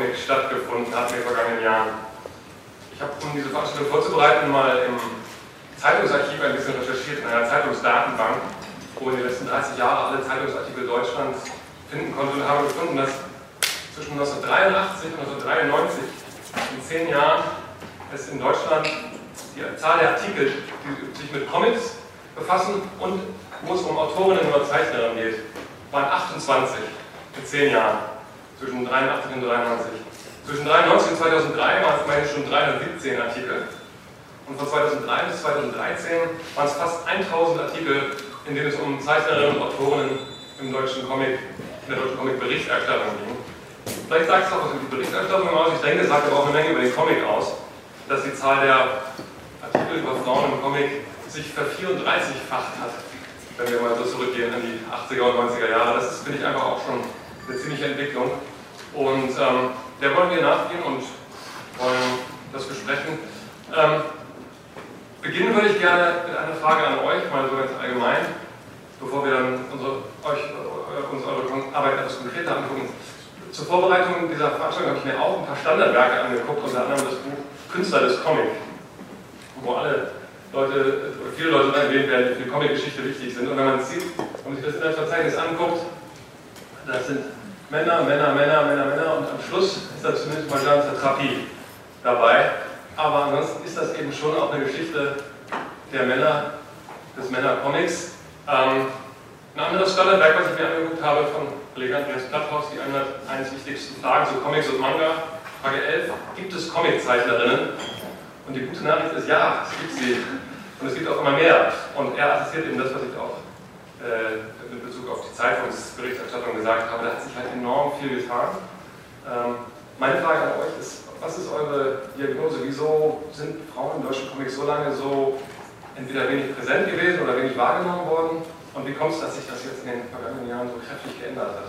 Comic stattgefunden hat in den vergangenen Jahren. Ich habe, um diese Veranstaltung vorzubereiten, mal im Zeitungsarchiv ein bisschen recherchiert, in einer Zeitungsdatenbank, wo in den letzten 30 Jahren alle Zeitungsartikel Deutschlands finden konnte und habe gefunden, dass zwischen 1983 und 1993, in zehn Jahren, es in Deutschland die Zahl der Artikel, die sich mit Comics befassen und wo es um Autorinnen oder Zeichnerinnen geht, waren 28 in zehn Jahren, zwischen 83 und 93. Zwischen 1993 und 2003 waren es immerhin schon 317 Artikel. Und von 2003 bis 2013 waren es fast 1000 Artikel, in denen es um Zeichnerinnen und Autorinnen im deutschen Comic, in der deutschen Comic-Berichterstattung ging. Vielleicht sagt es auch was über die Berichterstattung aus. Ich denke, es sagt aber auch eine Menge über den Comic aus, dass die Zahl der Artikel über Frauen im Comic sich ver34-facht hat, wenn wir mal so zurückgehen an die 80er und 90er Jahre. Das finde ich, einfach auch schon eine ziemliche Entwicklung. Und ähm, der wollen wir nachgehen und wollen das besprechen. Ähm, beginnen würde ich gerne mit einer Frage an euch, mal so ganz allgemein, bevor wir dann unsere, euch, äh, uns eure Arbeit etwas konkreter angucken. Zur Vorbereitung dieser Veranstaltung habe ich mir auch ein paar Standardwerke angeguckt, unter anderem das Buch Künstler des Comic, wo alle Leute, viele Leute erwähnt werden, die für die Comic-Geschichte wichtig sind. Und wenn man sieht, wenn man sich das Inhaltsverzeichnis anguckt, das sind Männer, Männer, Männer, Männer, Männer und am Schluss ist da zumindest mal Jean Satrapi dabei. Aber ansonsten ist das eben schon auch eine Geschichte der Männer, des Männer-Comics. Ähm, ein anderes Standardwerk, was ich mir angeguckt habe von Kollege Andreas Platthaus, die 101 wichtigsten Fragen zu Comics und Manga. Frage 11, gibt es Comiczeichnerinnen? Und die gute Nachricht ist, ja, es gibt sie. Und es gibt auch immer mehr. Und er attestiert eben das, was ich auch mit Bezug auf die Zeitungsberichterstattung gesagt habe, da hat sich halt enorm viel getan. Ähm, meine Frage an euch ist, was ist eure Diagnose? Wieso sind Frauen in deutschen Comics so lange so entweder wenig präsent gewesen oder wenig wahrgenommen worden? Und wie kommt es, dass sich das jetzt in den vergangenen Jahren so kräftig geändert hat?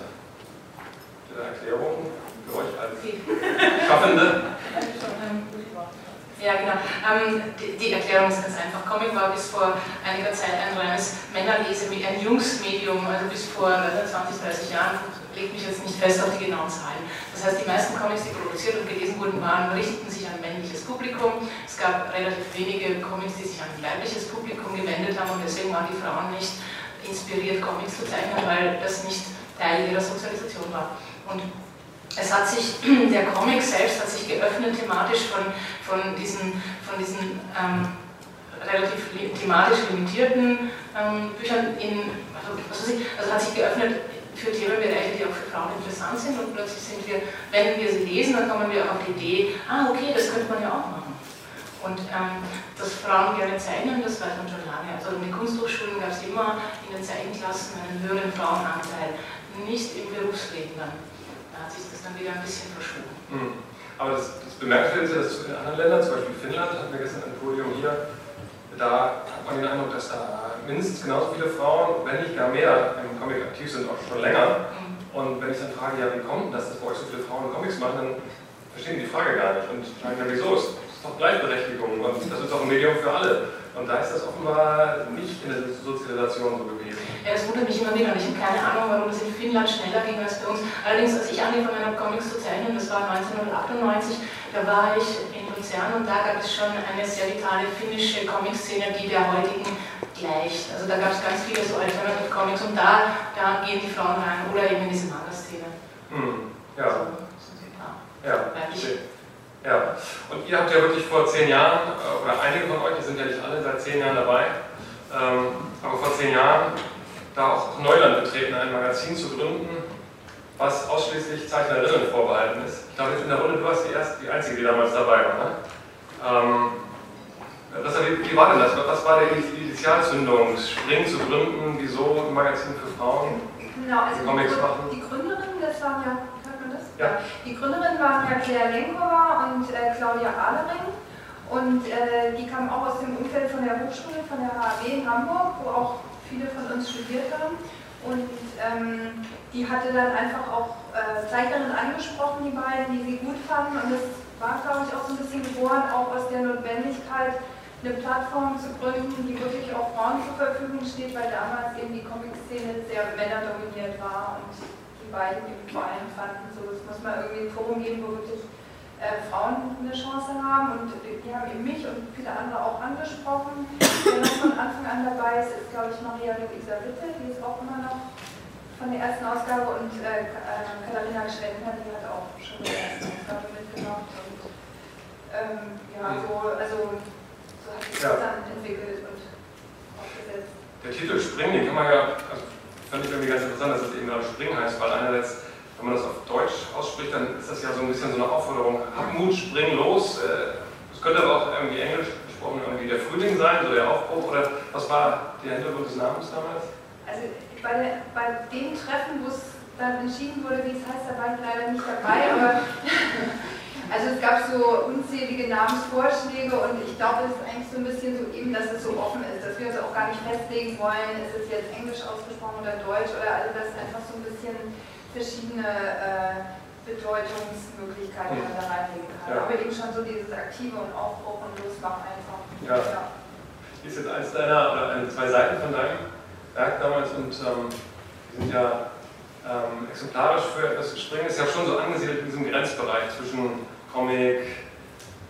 Ihr Erklärungen für euch als Schaffende? Ja, genau. Ähm, die, die, Erklärung ist ganz einfach. Comic war bis vor einiger Zeit ein reines Männerlese, ein Jungsmedium, also bis vor 20, 30 Jahren, legt mich jetzt nicht fest auf die genauen Zahlen. Das heißt, die meisten Comics, die produziert und gelesen wurden, waren, richteten sich an männliches Publikum. Es gab relativ wenige Comics, die sich an weibliches Publikum gewendet haben und deswegen waren die Frauen nicht inspiriert, Comics zu zeichnen, weil das nicht Teil ihrer Sozialisation war. Und es hat sich, der Comic selbst hat sich geöffnet thematisch von, von diesen, von diesen ähm, relativ thematisch limitierten ähm, Büchern in, also, was weiß ich, also hat sich geöffnet für Themenbereiche, die auch für Frauen interessant sind und plötzlich sind wir, wenn wir sie lesen, dann kommen wir auf die Idee, ah okay, das könnte man ja auch machen. Und ähm, dass Frauen gerne zeichnen, das weiß man schon lange. Also in den Kunsthochschulen gab es immer in den Zeichenklassen einen höheren Frauenanteil, nicht im Berufsleben dann hat sich das dann wieder ein bisschen verschoben. Mhm. Aber das, das Bemerkenswerte ist ja, dass in anderen Ländern, zum Beispiel Finnland, hatten wir gestern ein Podium hier, da hat man den Eindruck, dass da mindestens genauso viele Frauen, wenn nicht gar mehr, im Comic aktiv sind, auch schon länger. Mhm. Und wenn ich dann frage, ja, wie kommt das, dass bei euch so viele Frauen Comics machen, dann verstehen die Frage gar nicht und sagen, ja, wieso? Es ist doch Gleichberechtigung und das ist doch ein Medium für alle. Und da ist das offenbar nicht in der Sozialisation so gewesen. Ja, das wundert mich immer wieder. Ich habe keine Ahnung, warum das in Finnland schneller ging als bei uns. Allerdings, als ich angefangen habe, Comics zu zeichnen, das war 1998, da war ich in Luzern und da gab es schon eine sehr vitale finnische Comic-Szene, die der heutigen gleicht. Also da gab es ganz viele so Alternative Comics und da, da gehen die Frauen rein oder eben in diese Manga-Szene. Hm, ja. So, ja. ja. Ja, und ihr habt ja wirklich vor zehn Jahren, äh, oder einige von euch, die sind ja nicht alle seit zehn Jahren dabei, ähm, aber vor zehn Jahren da auch Neuland betreten, ein Magazin zu gründen, was ausschließlich Zeichnerinnen vorbehalten ist. Ich glaube, jetzt in der Runde, du warst die, erste, die Einzige, die damals dabei war. Ne? Ähm, das, wie, war denn das? Was war die Initialzündung, Spring zu gründen? Wieso ein Magazin für Frauen? Genau, also Comics die, die Gründerin, das waren ja ja. Die Gründerin waren ja Claire Lenkova und äh, Claudia Ahlering. Und äh, die kamen auch aus dem Umfeld von der Hochschule, von der HAW in Hamburg, wo auch viele von uns studiert haben. Und ähm, die hatte dann einfach auch äh, Zeichnerinnen angesprochen, die beiden, die sie gut fanden. Und das war, glaube ich, auch so ein bisschen geboren, auch aus der Notwendigkeit, eine Plattform zu gründen, die wirklich auch Frauen zur Verfügung steht, weil damals eben die Comic-Szene sehr männerdominiert war. Und beiden im Verein fanden, so, es muss mal irgendwie ein Forum geben, wo wirklich äh, Frauen eine Chance haben und die, die haben eben mich und viele andere auch angesprochen. Wer noch von Anfang an dabei ist, ist glaube ich Maria Luisa Witte, die ist auch immer noch von der ersten Ausgabe und äh, äh Katharina Schwendner, die hat auch schon die erste Ausgabe mitgemacht und ähm, ja, so, also so hat sich das dann entwickelt und aufgesetzt. Der Titel Spring, den kann man ja, also fand ich irgendwie ganz interessant, dass es eben gerade Spring heißt, weil einerseits, wenn man das auf Deutsch ausspricht, dann ist das ja so ein bisschen so eine Aufforderung, hab Mut, spring los. Äh, es könnte aber auch irgendwie englisch gesprochen irgendwie der Frühling sein, so der Aufbruch, oder was war der Hintergrund des Namens damals? Also bei, der, bei dem Treffen, wo es dann entschieden wurde, wie es heißt, da war ich leider nicht dabei, aber Also es gab so unzählige Namensvorschläge und ich glaube, es ist eigentlich so ein bisschen so eben, dass es so offen ist, dass wir uns auch gar nicht festlegen wollen, ist es jetzt Englisch ausgesprochen oder Deutsch oder also das einfach so ein bisschen verschiedene äh, Bedeutungsmöglichkeiten man da reinlegen kann. Ja. Aber eben schon so dieses aktive und Aufbruch und Losmachen einfach. Ja. ja. Ist jetzt eins deiner, oder zwei Seiten von deinem Werk damals und ähm, die sind ja ähm, exemplarisch für etwas springen, ist ja schon so angesiedelt in diesem Grenzbereich zwischen Comic,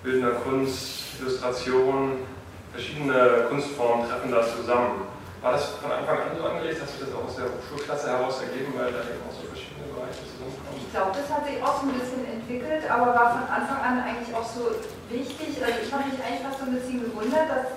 bildender Kunst, Illustration, verschiedene Kunstformen treffen da zusammen. War das von Anfang an so angelegt? Hat sich das auch aus der Hochschulklasse heraus ergeben, weil da eben auch so? Ich glaube, das hat sich auch so ein bisschen entwickelt, aber war von Anfang an eigentlich auch so wichtig. Also ich habe mich eigentlich fast so ein bisschen gewundert, dass,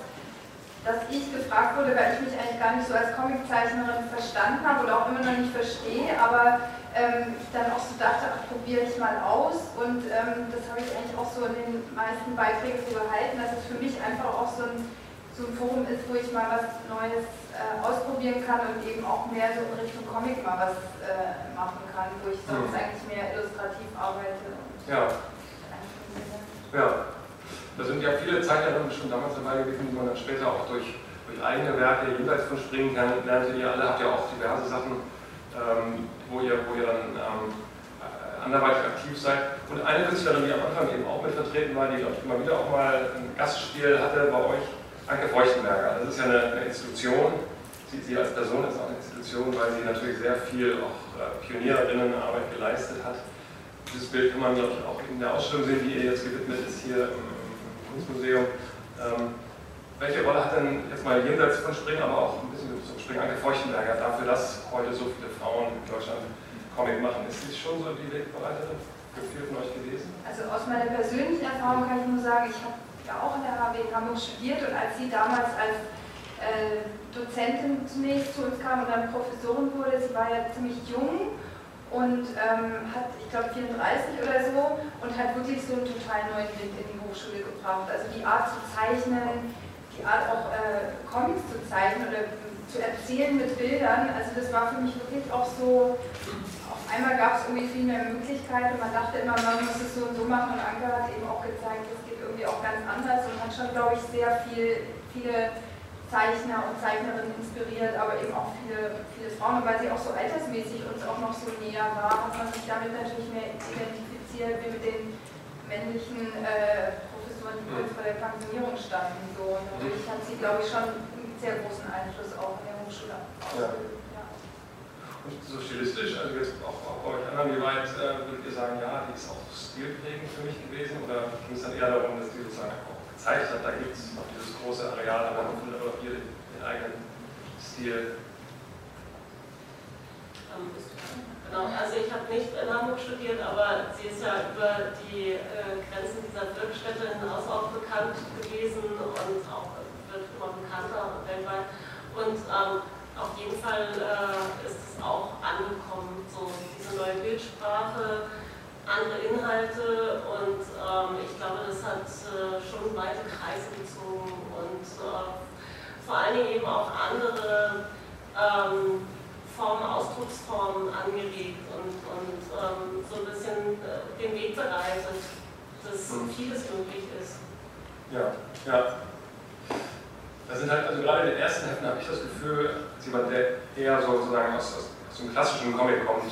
dass ich gefragt wurde, weil ich mich eigentlich gar nicht so als Comiczeichnerin verstanden habe oder auch immer noch nicht verstehe, aber ähm, ich dann auch so dachte, ach, probiere ich mal aus. Und ähm, das habe ich eigentlich auch so in den meisten Beiträgen so gehalten, dass es für mich einfach auch so ein, so ein Forum ist, wo ich mal was Neues äh, ausprobieren kann und eben auch mehr so in Richtung Comic mal was äh, machen kann, wo ich sonst mhm. eigentlich mehr illustrativ arbeite. ja. Ja. Da sind ja viele Zeichnerinnen schon damals dabei gewesen, die man dann später auch durch, durch eigene Werke jenseits von Springen lernte. Ihr alle habt ja auch diverse Sachen ähm, wo, ihr, wo ihr dann ähm, anderweitig aktiv seid. Und eine Künstlerin, die am Anfang eben auch mit vertreten war, die, glaube ich, immer wieder auch mal ein Gastspiel hatte bei euch, Anke Feuchtenberger. Das ist ja eine, eine Institution, sie, sie, als Person ist auch eine Institution, weil sie natürlich sehr viel auch äh, Pionierinnenarbeit geleistet hat. Dieses Bild kann man, glaube ich, auch in der Ausstellung sehen, die ihr jetzt gewidmet ist hier im, Kunstmuseum. Ähm, welche Rolle hat denn jetzt mal jenseits von Springen, aber auch ein bisschen zum Springen Anke Feuchtenberger dafür, dass heute so viele Frauen in Deutschland Comic machen? Ist sie schon so die Wegbereiterin für viele von euch gewesen? Also aus meiner persönlichen Erfahrung kann ich nur sagen, ich habe ja auch in der HW Hamburg studiert und als sie damals als äh, Dozentin zunächst zu uns kam und dann Professorin wurde, sie war ja ziemlich jung und ähm, hat, ich glaube, 34 oder so und hat wirklich so einen total neuen Wind in die Hochschule gebracht. Also die Art zu zeichnen, die Art auch äh, Comics zu zeichnen oder zu erzählen mit Bildern, also das war für mich wirklich auch so, einmal gab es irgendwie viel mehr Möglichkeiten man dachte immer, man muss es so und so machen und Anke hat eben auch gezeigt, das geht irgendwie auch ganz anders und hat schon, glaube ich, sehr viel, viele Zeichner und Zeichnerinnen inspiriert, aber eben auch viele, viele Frauen. Und weil sie auch so altersmäßig uns auch noch so näher war, hat man sich damit natürlich mehr identifiziert wie mit den männlichen äh, Professoren, die kurz vor der Pensionierung standen. So. Und natürlich hat sie, glaube ich, schon einen sehr großen Einfluss auch in der Hochschule. Ja. Und so stilistisch, also jetzt auch, bei euch anderen, wie weit äh, würdet ihr sagen, ja, die ist auch stilprägend für mich gewesen? Oder ging es dann eher darum, dass die sozusagen auch gezeigt hat, da gibt es noch dieses große Areal, aber man hier den, eigenen Stil? Genau, also ich habe nicht in Hamburg studiert, aber sie ist ja über die äh, Grenzen dieser Wirkstätte hinaus auch bekannt gewesen und auch wird immer bekannter weltweit. Und ähm, auf jeden Fall äh, ist es auch angekommen, so diese neue Bildsprache, andere Inhalte und ähm, ich glaube, das hat äh, schon weite Kreise gezogen und äh, vor allen Dingen eben auch andere ähm, Formen, Ausdrucksformen angeregt und, und ähm, so ein bisschen äh, den Weg bereitet, dass mhm. vieles möglich ist. Ja, ja. Das sind halt, also gerade in den ersten Heften habe ich das Gefühl, als jemand, der eher so, sozusagen aus, aus, aus dem klassischen Comic kommt,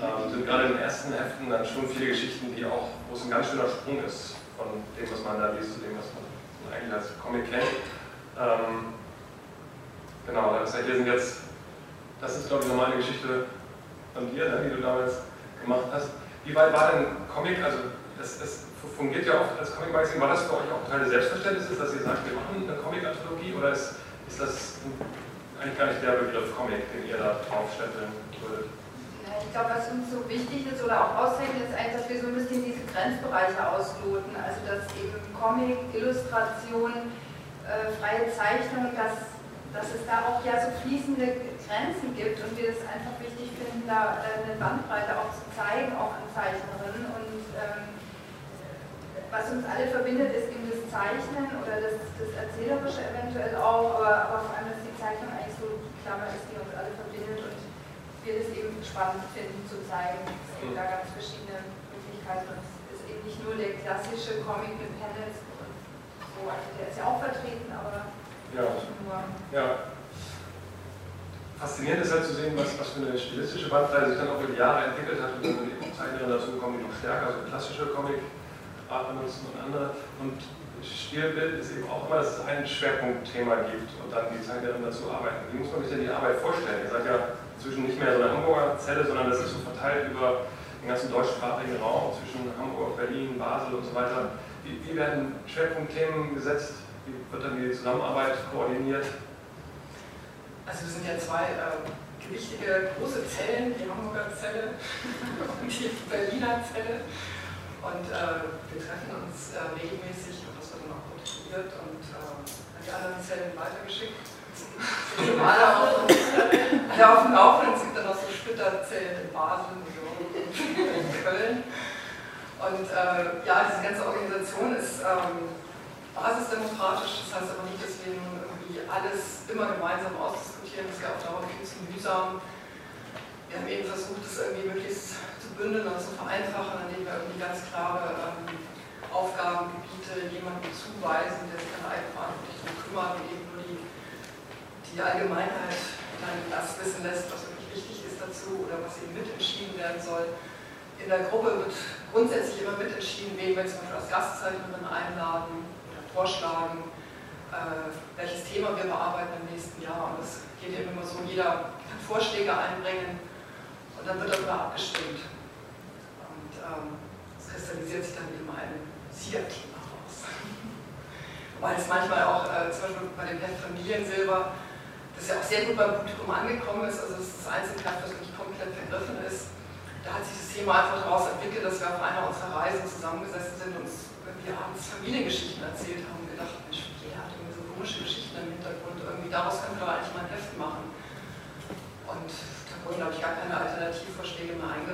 ähm, sind gerade in den ersten Heften dann schon viele Geschichten, die auch, wo es ein ganz schöner Sprung ist von dem, was man da liest, zu dem, was man eigentlich als Comic kennt. Ähm, genau, das heißt, hier sind jetzt, das ist glaube ich nochmal eine Geschichte von dir, ne, die du damals gemacht hast. Wie weit war denn Comic, also das, das fungiert ja auch als Comic-Magazin. War das für euch auch Teil des Selbstverständnisses, dass ihr sagt, wir machen eine Comic-Anthologie oder ist, ist das eigentlich gar nicht der Begriff Comic, den ihr da draufstempeln würdet? Ich glaube, was uns so wichtig ist oder auch auszeichnet, ist eigentlich, dass wir so ein bisschen diese Grenzbereiche ausloten. Also, dass eben Comic, Illustration, äh, freie Zeichnung, dass, dass es da auch ja so fließende Grenzen gibt und wir es einfach wichtig finden, da eine Bandbreite auch zu zeigen, auch an Zeichnerinnen. Und ähm, was uns alle verbindet, ist eben das Zeichnen oder das, das Erzählerische eventuell auch, aber, aber vor allem, dass die Zeichnung eigentlich so die Klammer ist, die uns alle verbindet und wir das eben spannend finden zu zeigen. Es gibt da ganz verschiedene Möglichkeiten und es ist eben nicht nur der klassische Comic mit Panels und so, also der ist ja auch vertreten, aber ja. nur. Ja. Faszinierend ist halt zu sehen, was, was für eine stilistische Bandbreite sich dann auch über die Jahre entwickelt hat und Zeichnerinnen dazu kommen, die noch stärker, also klassische Comic Benutzen und andere. Und Stilbild ist eben auch immer, dass es ein Schwerpunktthema gibt und dann die Zeichnerin dazu arbeiten. Wie muss man sich denn die Arbeit vorstellen? Ihr seid ja inzwischen nicht mehr so eine Hamburger Zelle, sondern das ist so verteilt über den ganzen deutschsprachigen Raum zwischen Hamburg, Berlin, Basel und so weiter. Wie, wie werden Schwerpunktthemen gesetzt? Wie wird dann die Zusammenarbeit koordiniert? Also wir sind ja zwei äh, gewichtige große Zellen, die Hamburger Zelle und die Berliner Zelle. Und äh, wir treffen uns äh, regelmäßig und das wird dann auch kontrolliert und äh, an die anderen Zellen weitergeschickt. Sind alle auf, alle auf dem Laufenden. Es gibt dann auch so Splitterzellen in Basel, New in Köln. Und äh, ja, diese ganze Organisation ist ähm, basisdemokratisch, das heißt aber nicht, dass wir nun irgendwie alles immer gemeinsam ausdiskutieren, das ist ja auch dauernd viel zu mühsam. Wir haben eben versucht, das irgendwie möglichst bündeln und zu vereinfachen, indem wir irgendwie ganz klare ähm, Aufgabengebiete jemandem zuweisen, der sich dann eigenverantwortlich darum kümmert und eben nur die, die Allgemeinheit dann das wissen lässt, was wirklich wichtig ist dazu oder was eben mitentschieden werden soll. In der Gruppe wird grundsätzlich immer mitentschieden, wen wir zum Beispiel als Gastzeichnerin einladen oder vorschlagen, äh, welches Thema wir bearbeiten im nächsten Jahr. Und das geht eben immer so, jeder kann Vorschläge einbringen und dann wird darüber abgestimmt ähm, es kristallisiert sich dann eben ein Siegerthema raus. Weil es manchmal auch, äh, zum Beispiel bei dem Heft Familiensilber, das ja auch sehr gut beim Publikum angekommen ist, also es ist das einzige Heft, das wirklich komplett vergriffen ist. Da hat sich das Thema einfach daraus entwickelt, dass wir auf einer unserer Reisen zusammengesessen sind und uns irgendwie abends Familiengeschichten erzählt haben und gedacht, Mensch, jeder hat irgendwie so komische Geschichten im Hintergrund, irgendwie daraus können wir doch eigentlich mal ein Heft machen. Und da wurden, glaube ich, gar keine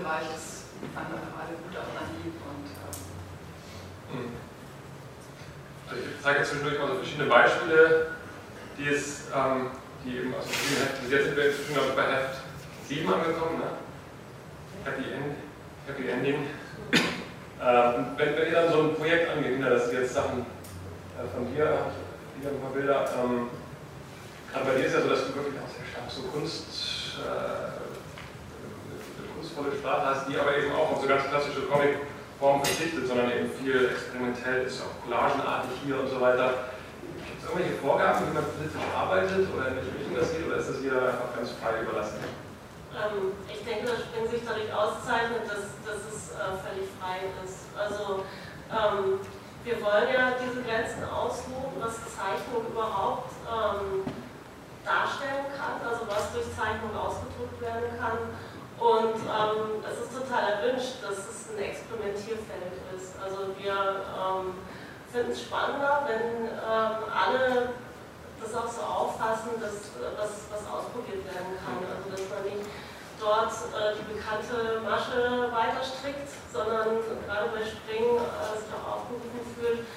Eingereicht. Das fanden alle gut auf Anhieb und ähm, also ich zeige jetzt zwischendurch mal so verschiedene Beispiele, die es, ähm, die eben aus verschiedenen Heften, jetzt sind wir inzwischen ich bei Heft 7 angekommen, ne? Happy, End, Happy Ending. ähm, wenn, wenn ihr dann so ein Projekt angeht, das sind jetzt Sachen äh, von dir, wieder ein paar Bilder, ähm, gerade bei dir ist ja so, dass du wirklich auch sehr stark so Kunst äh, kunstvolle Sprache hast, die aber eben auch auf so ganz klassische Comic Form verzichtet, sondern eben viel experimentell ist, auch collagenartig hier und so weiter. Gibt es irgendwelche Vorgaben, wie man politisch arbeitet oder in welche Richtung das geht, oder ist das jeder einfach ganz frei überlassen? Ähm, ich denke, dass Spring sich dadurch auszeichnet, dass, dass es äh, völlig frei ist. Also ähm, wir wollen ja diese Grenzen ausloten, was Zeichnung überhaupt ähm, darstellen kann, also was durch Zeichnung ausgedrückt werden kann. Und ähm, es ist total erwünscht, dass es ein Experimentierfeld ist. Also wir ähm, finden es spannender, wenn ähm, alle das auch so auffassen, dass was, was ausprobiert werden kann. Also dass man nicht dort äh, die bekannte Masche weiter strickt, sondern gerade bei Springen äh, sich auch aufgerufen fühlt,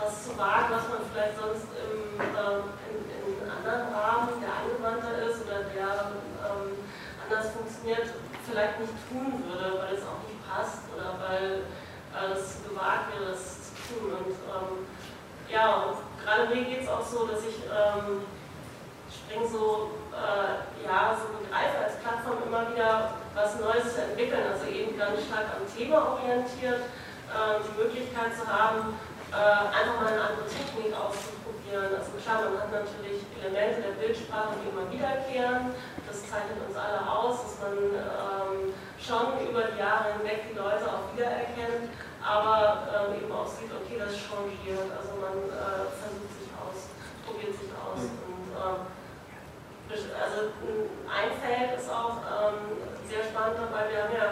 was zu wagen, was man vielleicht sonst im, ähm, in, in anderen Rahmen, der angewandter ist oder der ähm, anders funktioniert, vielleicht nicht tun würde, weil es auch nicht passt oder weil es gewagt wäre, das zu tun. Und ähm, ja, gerade mir geht es auch so, dass ich ähm, Spring so, äh, ja, so begreife als Plattform immer wieder was Neues zu entwickeln, also eben ganz stark am Thema orientiert, äh, die Möglichkeit zu haben, äh, einfach mal eine andere Technik auszuprobieren. Also klar, man hat natürlich Elemente der Bildsprache, die immer wiederkehren, zeichnet uns alle aus, dass man ähm, schon über die Jahre hinweg die Leute auch wiedererkennt, aber ähm, eben auch sieht, okay, das changiert, also man äh, versucht sich aus, probiert sich aus. Mhm. Und, äh, also ein Feld ist auch ähm, sehr spannend dabei, wir haben ja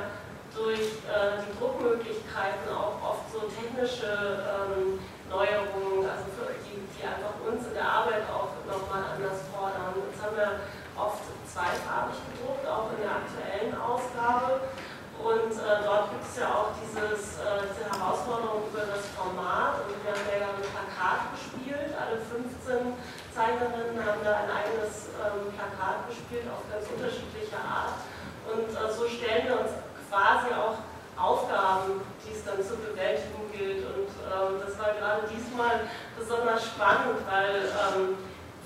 durch äh, die Druckmöglichkeiten auch oft so technische ähm, Neuerungen, also für, die, die einfach uns in der Arbeit auch nochmal anders fordern. Jetzt haben wir oft zweifarbig gedruckt, auch in der aktuellen Ausgabe. Und äh, dort gibt es ja auch dieses, äh, diese Herausforderung über das Format. Und wir haben ja ein Plakat gespielt. Alle 15 Zeichnerinnen haben da ein eigenes ähm, Plakat gespielt auf ganz unterschiedliche Art. Und äh, so stellen wir uns quasi auch Aufgaben, die es dann zu bewältigen gilt. Und ähm, das war gerade diesmal besonders spannend, weil ähm,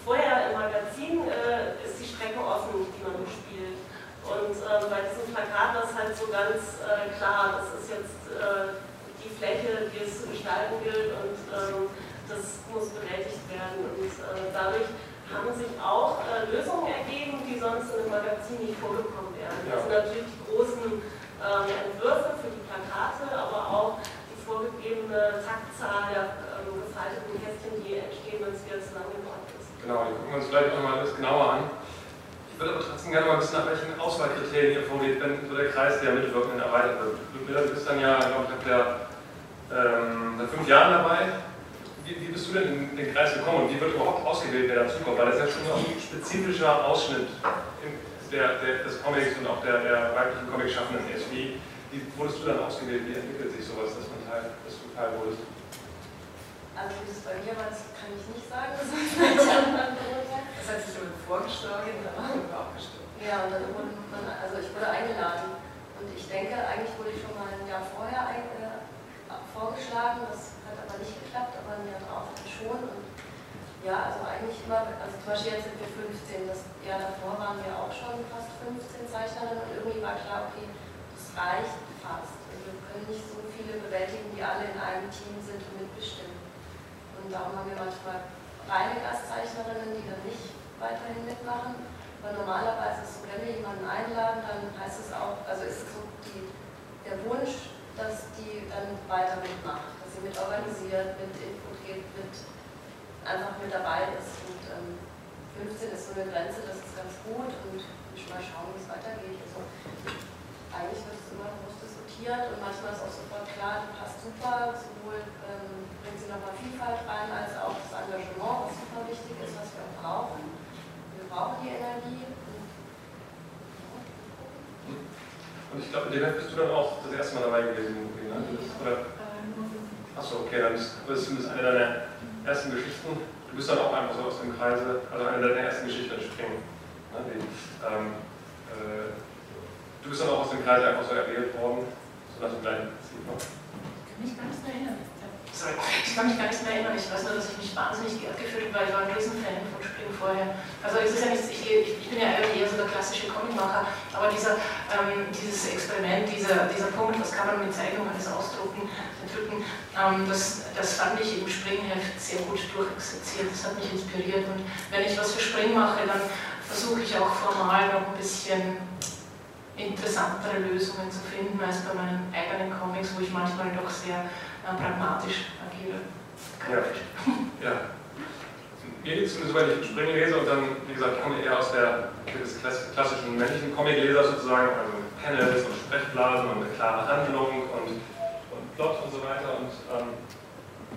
vorher im Magazin äh, ist die Strecke offen, die man bespielt. Und ähm, bei diesem Plakat war es halt so ganz äh, klar, das ist jetzt äh, die Fläche, die es zu gestalten gilt und ähm, das muss bewältigt werden. Und äh, dadurch haben sich auch äh, Lösungen ergeben, die sonst in einem Magazin nicht vorgekommen wären. Das sind natürlich die großen ähm, Entwürfe für die Plakate, aber auch die vorgegebene Taktzahl der ähm, gefalteten Kästchen, die entstehen, wenn es wieder zusammengebracht ist. Genau, die gucken wir uns vielleicht nochmal etwas genauer an. Ich würde aber trotzdem gerne mal wissen, nach welchen Auswahlkriterien ihr vorgeht, wenn so der Kreis der Mitwirkenden erweitert wird. Du bist dann ja, glaube ich, ab der, ähm, seit fünf Jahren dabei. Wie, wie, bist du denn in den Kreis gekommen und wie wird überhaupt ausgewählt, wer dazukommt? Weil das ja schon ein spezifischer Ausschnitt der, der, des Comics und auch der, der weiblichen Comic-Schaffenden ist. Wie, wie wurdest du dann ausgewählt? Wie entwickelt sich sowas, dass, man Teil, dass du Teil wurdest? Also wie es bei mir war, das kann ich nicht sagen. Das, das hat sich jemand vorgeschlagen, dann haben wir abgestimmt. Ja, und dann wurde man, also ich wurde eingeladen. Und ich denke, eigentlich wurde ich schon mal ein Jahr vorher ein, äh, vorgeschlagen, das hat aber nicht geklappt, aber ein Jahr drauf schon. Und ja, also eigentlich immer, also zum Beispiel jetzt sind wir 15, das Jahr davor waren wir auch schon fast 15 Zeichnerinnen und irgendwie war klar, okay, das reicht fast. Also wir können nicht so viele bewältigen, die alle in einem Team sind und mitbestimmen. Und darum haben wir manchmal reine Gastzeichnerinnen, die dann nicht weiterhin mitmachen. Aber normalerweise ist es so, wenn wir jemanden einladen, dann heißt es auch, also ist es so die, der Wunsch, dass die dann weiter mitmacht, dass sie mit organisiert, mit Input geht, mit einfach mit dabei ist. Und ähm, 15 ist so eine Grenze, das ist ganz gut und ich mal schauen, wie es weitergeht. Also eigentlich wird es immer groß diskutiert und manchmal ist auch sofort klar, die passt super, sowohl ähm, bringt sie nochmal Vielfalt rein, als auch das Engagement, was super wichtig ist, was wir auch brauchen. Wir brauchen die Energie. Und ich glaube, in dem bist du dann auch das erste Mal dabei gewesen, ne? Oder? Achso, okay, dann ist das zumindest eine deiner ersten Geschichten. Du bist dann auch einfach so aus dem Kreise, also eine deiner ersten Geschichten entspringen. Ne? Die, ähm, äh, du bist dann auch aus dem Kreis einfach so erwählt worden, so nach dem kleinen Prinzip. Ich kann mich gar nicht erinnern. Ich kann mich gar nicht mehr erinnern. Ich weiß nur, dass ich mich wahnsinnig geehrt gefühlt habe, weil ich war ein Riesenfan von Spring vorher. Also es ist ja nichts, ich, ich, bin ja eher so der klassische Comicmacher, aber dieser, ähm, dieses Experiment, dieser, dieser Punkt, was kann man mit Zeichnung alles ausdrucken, entrücken, ähm, das, das fand ich im Springheft sehr gut durchexerziert, das hat mich inspiriert und wenn ich was für Spring mache, dann versuche ich auch formal noch ein bisschen interessantere Lösungen zu finden als bei meinen eigenen Comics, wo ich manchmal doch sehr äh, pragmatisch agiere. Ja. ja. Mir geht es zumindest, weil ich Springen lese und dann, wie gesagt, ich komme eher aus der des klassischen männlichen Comicleser sozusagen, also Panels und Sprechblasen und eine klare Handlung und, und Plot und so weiter und ähm,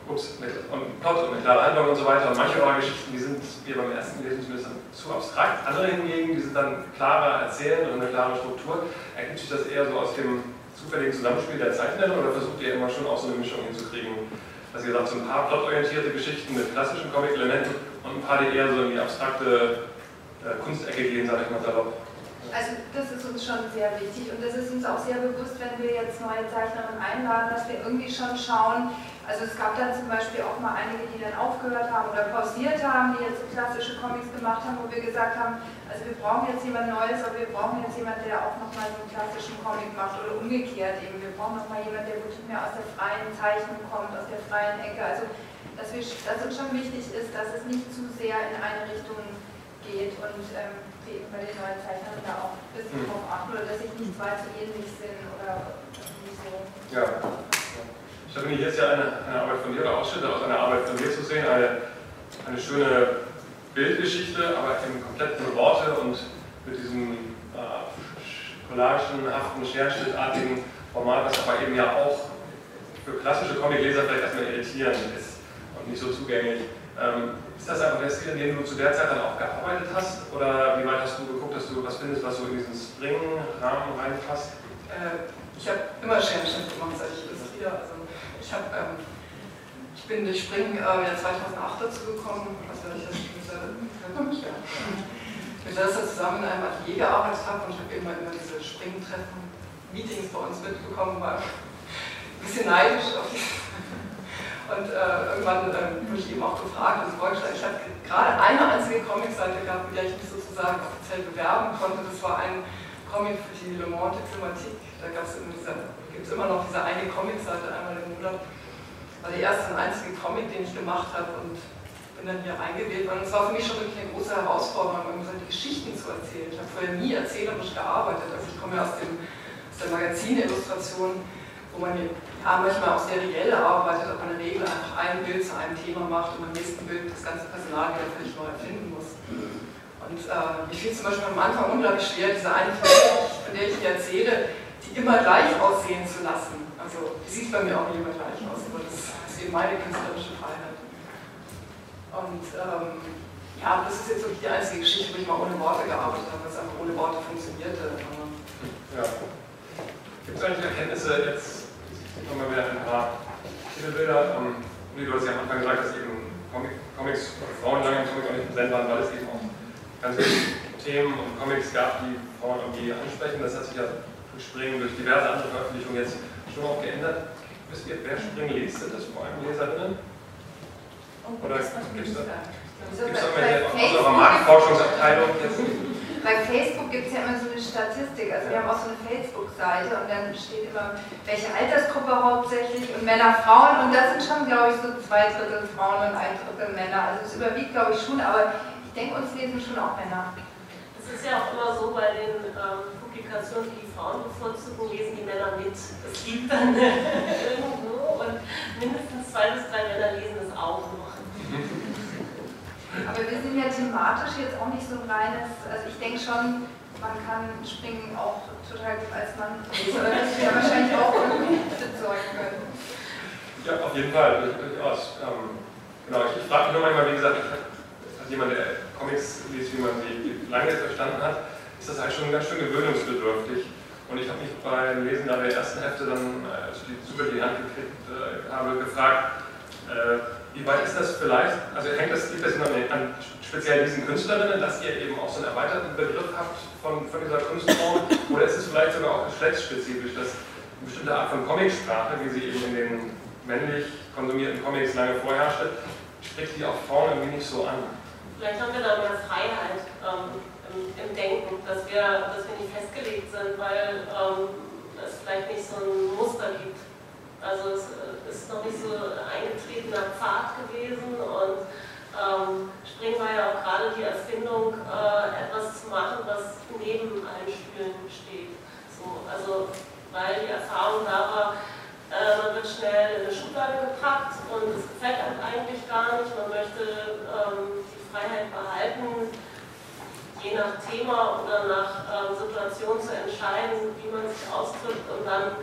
ups, mit, und Plot und eine klare Handlung und so weiter. Und manche eurer Geschichten, die sind wie beim ersten Lesen zumindest zu abstrakt. Andere hingegen, die sind dann klarer erzählt und eine klare Struktur. Ergibt sich das eher so aus dem zufälligen Zusammenspiel der Zeichnerin oder versucht ihr immer schon auch so eine Mischung hinzukriegen? Dass ihr sagt, so ein paar plotorientierte Geschichten mit klassischen Comic-Elementen und ein paar, die eher so in die abstrakte äh, Kunstecke gehen, sage ich mal salopp. Also das ist uns schon sehr wichtig und das ist uns auch sehr bewusst, wenn wir jetzt neue Zeichnerinnen einladen, dass wir irgendwie schon schauen, also es gab dann zum Beispiel auch mal einige, die dann aufgehört haben oder pausiert haben, die jetzt so klassische Comics gemacht haben, wo wir gesagt haben, also wir brauchen jetzt jemand Neues, aber wir brauchen jetzt jemand, der auch nochmal so einen klassischen Comic macht oder umgekehrt eben. Wir brauchen nochmal jemand, der wirklich mehr aus der freien Zeichnung kommt, aus der freien Ecke. Also dass, wir, dass uns schon wichtig ist, dass es nicht zu sehr in eine Richtung geht und ähm, wir eben bei den neuen Zeichnern da auch ein bisschen mhm. drauf achten oder dass sich nicht zwei zu ähnlich sind oder irgendwie so. Ja. Ich habe jetzt ja eine, eine, Arbeit von dir oder Ausschnitte aus einer Arbeit von dir zu sehen, eine, eine schöne Bildgeschichte, aber eben komplett nur Worte und mit diesem äh, collagenhaften, scherenschnittartigen Format, das aber eben ja auch für klassische Comicleser vielleicht erstmal irritierend ist und nicht so zugänglich. Ähm, ist das einfach der Stil, in dem du zu der Zeit dann auch gearbeitet hast? Oder wie weit hast du geguckt, dass du was findest, was so in diesen Spring-Rahmen reinpasst? Äh, ich habe immer Scherenschnitt gemacht, seit ich wieder. Also ich, hab, ähm, ich bin durch Springen äh, ja 2008 dazu gekommen, also ich das mit der, mit der zusammen in einem Atelier gearbeitet habe und ich habe immer, immer diese Springtreffen, Meetings bei uns mitbekommen, war ein bisschen neidisch auf die und äh, irgendwann äh, wurde ich eben auch gefragt und vorgestellt, ich hatte gerade eine einzige Comicseite gehabt, mit der ich mich sozusagen offiziell bewerben konnte. Das war ein Comic für die Le Monde Diplomatique. Da gab es immer diese gibt es immer noch diese eine Comicseite einmal im Monat. War der erste und einzige Comic, den ich gemacht habe und bin dann hier eingewählt worden. Es war für mich schon wirklich eine große Herausforderung, die Geschichten zu erzählen. Ich habe vorher nie erzählerisch gearbeitet. Also ich komme ja aus, dem, aus der Magazinillustration, wo man ja manchmal auch seriell arbeitet, aber in der Regel einfach ein Bild zu einem Thema macht und beim nächsten Bild das ganze Personal wieder völlig neu erfinden muss. Und äh, ich fiel zum Beispiel am Anfang unglaublich schwer, diese eine Figur, von der ich hier erzähle, die immer gleich aussehen zu lassen. Also sieht bei mir auch nicht immer gleich aus, aber das ist eben meine künstlerische Freiheit. Und ähm, ja, das ist jetzt wirklich die einzige Geschichte, wo ich mal ohne Worte gearbeitet habe, weil es einfach ohne Worte funktionierte. Ja. Gibt es eigentlich Erkenntnisse jetzt, ich komme mal wieder ein paar Titelbilder, ähm, du hast ja am Anfang gesagt, dass eben Comics, Frauen lange im Comic auch nicht präsent waren, weil es eben auch ganz viele Themen und Comics gab, die Frauen irgendwie ansprechen. Das hat sich ja Springen durch diverse andere Veröffentlichungen jetzt schon auch geändert. Wisst ihr, wer Springen liest? Sind das vor allem Leserinnen? Oder gibt es da, irgendwelche aus eurer Marktforschungsabteilung jetzt? Bei Facebook gibt es ja immer so eine Statistik, also wir haben auch so eine Facebook-Seite und dann steht immer, welche Altersgruppe hauptsächlich und Männer, Frauen und das sind schon, glaube ich, so zwei Drittel Frauen und ein Drittel Männer. Also es überwiegt, glaube ich, schon, aber ich denke, uns lesen schon auch Männer. Es ist ja auch immer so bei den ähm, Publikationen, die Frauen bevorzugen, lesen die Männer mit. Das liegt dann irgendwo und mindestens zwei bis drei Männer lesen es auch noch. Aber wir sind ja thematisch jetzt auch nicht so ein reines, also ich denke schon, man kann Springen auch total gut als Mann lesen, aber das wir wahrscheinlich auch irgendwie bezeugen können. Ja, auf jeden Fall, durchaus. Ähm, genau, ich, ich frage mich nur manchmal, wie gesagt, ich, als jemand, der Comics liest, wie man sie lange verstanden hat, ist das eigentlich schon ganz schön gewöhnungsbedürftig. Und ich habe mich beim Lesen der ersten Hefte dann, äh, als ich die Zuber in die Hand gekriegt äh, habe, gefragt, äh, wie weit ist das vielleicht, also hängt das, liegt das nur an speziell diesen Künstlerinnen, dass ihr eben auch so einen erweiterten Begriff habt von, von dieser Kunstform, oder ist es vielleicht sogar auch geschlechtsspezifisch, dass eine bestimmte Art von Comicsprache, wie sie eben in den männlich konsumierten Comics lange vorherrschte, spricht die auch Frauen irgendwie nicht so an. Vielleicht haben wir da mehr Freiheit ähm, im, Denken, dass wir, dass wir nicht festgelegt sind, weil ähm, es vielleicht nicht so ein Muster gibt. Also es äh, ist noch nicht so eingetretener Pfad gewesen und ähm, Spring war ja auch gerade die Erfindung, äh, etwas zu machen, was neben allen Stühlen steht. So, also weil die Erfahrung da war, äh, man wird schnell in eine Schublade gepackt und es gefällt einem eigentlich gar nicht. Man möchte ähm, die Freiheit behalten, je nach Thema oder nach ähm, Situation zu entscheiden, wie man sich ausdrückt und dann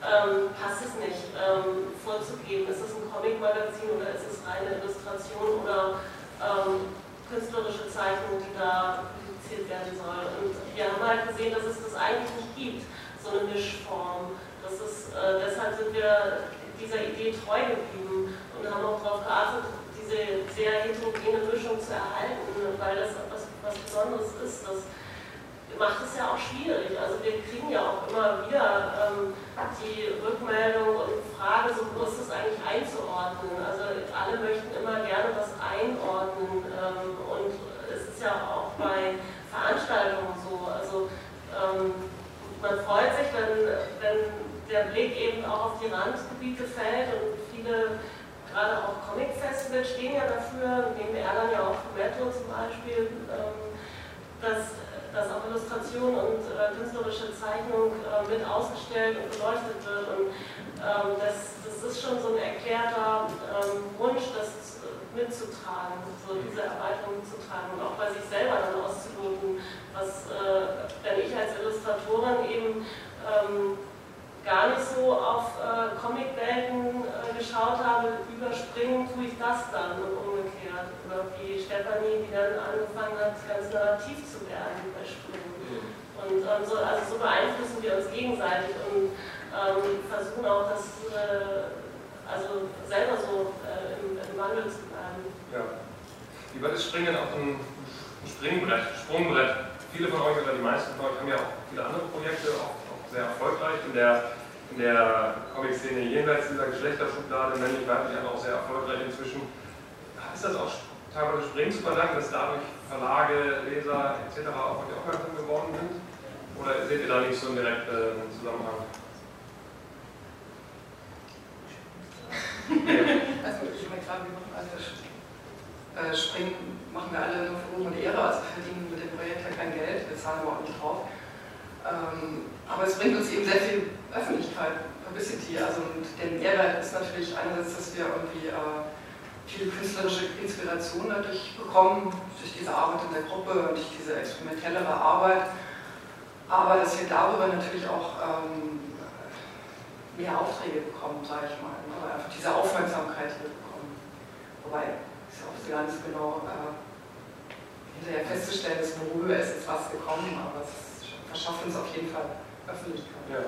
ähm, passt es nicht ähm, vorzugeben, ist es ein Comic-Magazin oder ist es reine Illustration oder ähm, künstlerische Zeichnung, die da publiziert werden soll. Und wir haben halt gesehen, dass es das eigentlich nicht gibt so eine Mischform. Das ist, äh, deshalb sind wir dieser Idee treu geblieben und haben auch darauf geachtet, diese sehr heterogene Mischung zu erhalten, weil das etwas was Besonderes ist. Das macht es ja auch schwierig. Also wir kriegen ja auch immer wieder ähm, die Rückmeldung und Frage, so wo ist das eigentlich einzuordnen? Also alle möchten immer gerne was einordnen ähm, und es ist ja auch bei Veranstaltungen so. Also ähm, man freut sich, wenn, wenn der Blick eben auch auf die Randgebiete fällt und viele, gerade auch Comic-Festivals stehen ja dafür, neben Erlangen ja auch Metro zum Beispiel, ähm, dass, dass auch Illustration und äh, künstlerische Zeichnung äh, mit ausgestellt und beleuchtet wird. Und ähm, das, das ist schon so ein erklärter ähm, Wunsch, das mitzutragen, so diese Erweiterung mitzutragen und auch bei sich selber dann auszuloten, was, äh, wenn ich als Illustratorin eben ähm, gar nicht so auf äh, Comicwelten äh, geschaut habe, überspringen tue ich das dann und umgekehrt. Oder wie Stefanie, die dann angefangen hat, ganz narrativ zu werden bei Springen. Mhm. Und ähm, so, also so beeinflussen wir uns gegenseitig und ähm, versuchen auch das äh, also selber so äh, im, im Wandel zu ja. Wie war das Springen auf ein Springbrett, Sprungbrett? Viele von euch oder die meisten von euch haben ja auch viele andere Projekte, auch sehr erfolgreich in der, in der Comic-Szene jenseits dieser Geschlechterschublade, männlich, weiblich, aber auch sehr erfolgreich inzwischen. Ist das auch teilweise Springen zu verdanken, dass dadurch Verlage, Leser etc. auf euch aufmerksam geworden sind? Oder seht ihr da nicht so einen direkten Zusammenhang? also ich meine, klar, wir machen alle äh, springen, machen wir alle nur für Ruhm und Ehre, also verdienen mit dem Projekt ja kein Geld, wir zahlen aber auch nicht drauf. Ähm, aber es bringt uns eben sehr viel Öffentlichkeit, Publicity, also und der Mehrwert ist natürlich einerseits, dass wir irgendwie äh, viel künstlerische Inspiration dadurch bekommen, durch diese Arbeit in der Gruppe und durch diese experimentellere Arbeit, aber dass wir darüber natürlich auch ähm, mehr Aufträge bekommen, sage ich mal, ne? einfach diese Aufmerksamkeit hier bekommen. Wobei ob es gar nicht genau äh, hinterher festzustellen ist, worüber ist jetzt was gekommen, aber es verschafft uns auf jeden Fall Öffentlichkeit. Ja.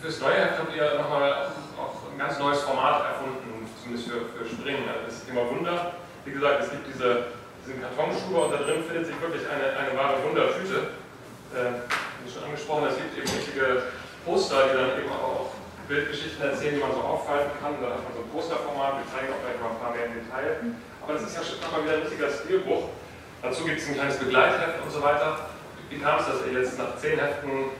Fürs neue Heft habt ihr nochmal auch ein ganz neues Format erfunden, zumindest für, für Springen. Das Thema Wunder. Wie gesagt, es gibt diese, diesen Kartonschuber und da drin findet sich wirklich eine, eine wahre Wundertüte. Äh, wie schon angesprochen, es gibt eben richtige Poster, die dann eben auch Bildgeschichten erzählen, die man so aufhalten kann. Da hat man so ein Posterformat, wir zeigen auch gleich mal ein paar mehr im Detail. Aber das ist ja schon mal wieder ein richtiger Stilbruch. Dazu gibt es ein kleines Begleitheft und so weiter. Wie kam es, dass ihr jetzt nach zehn Heften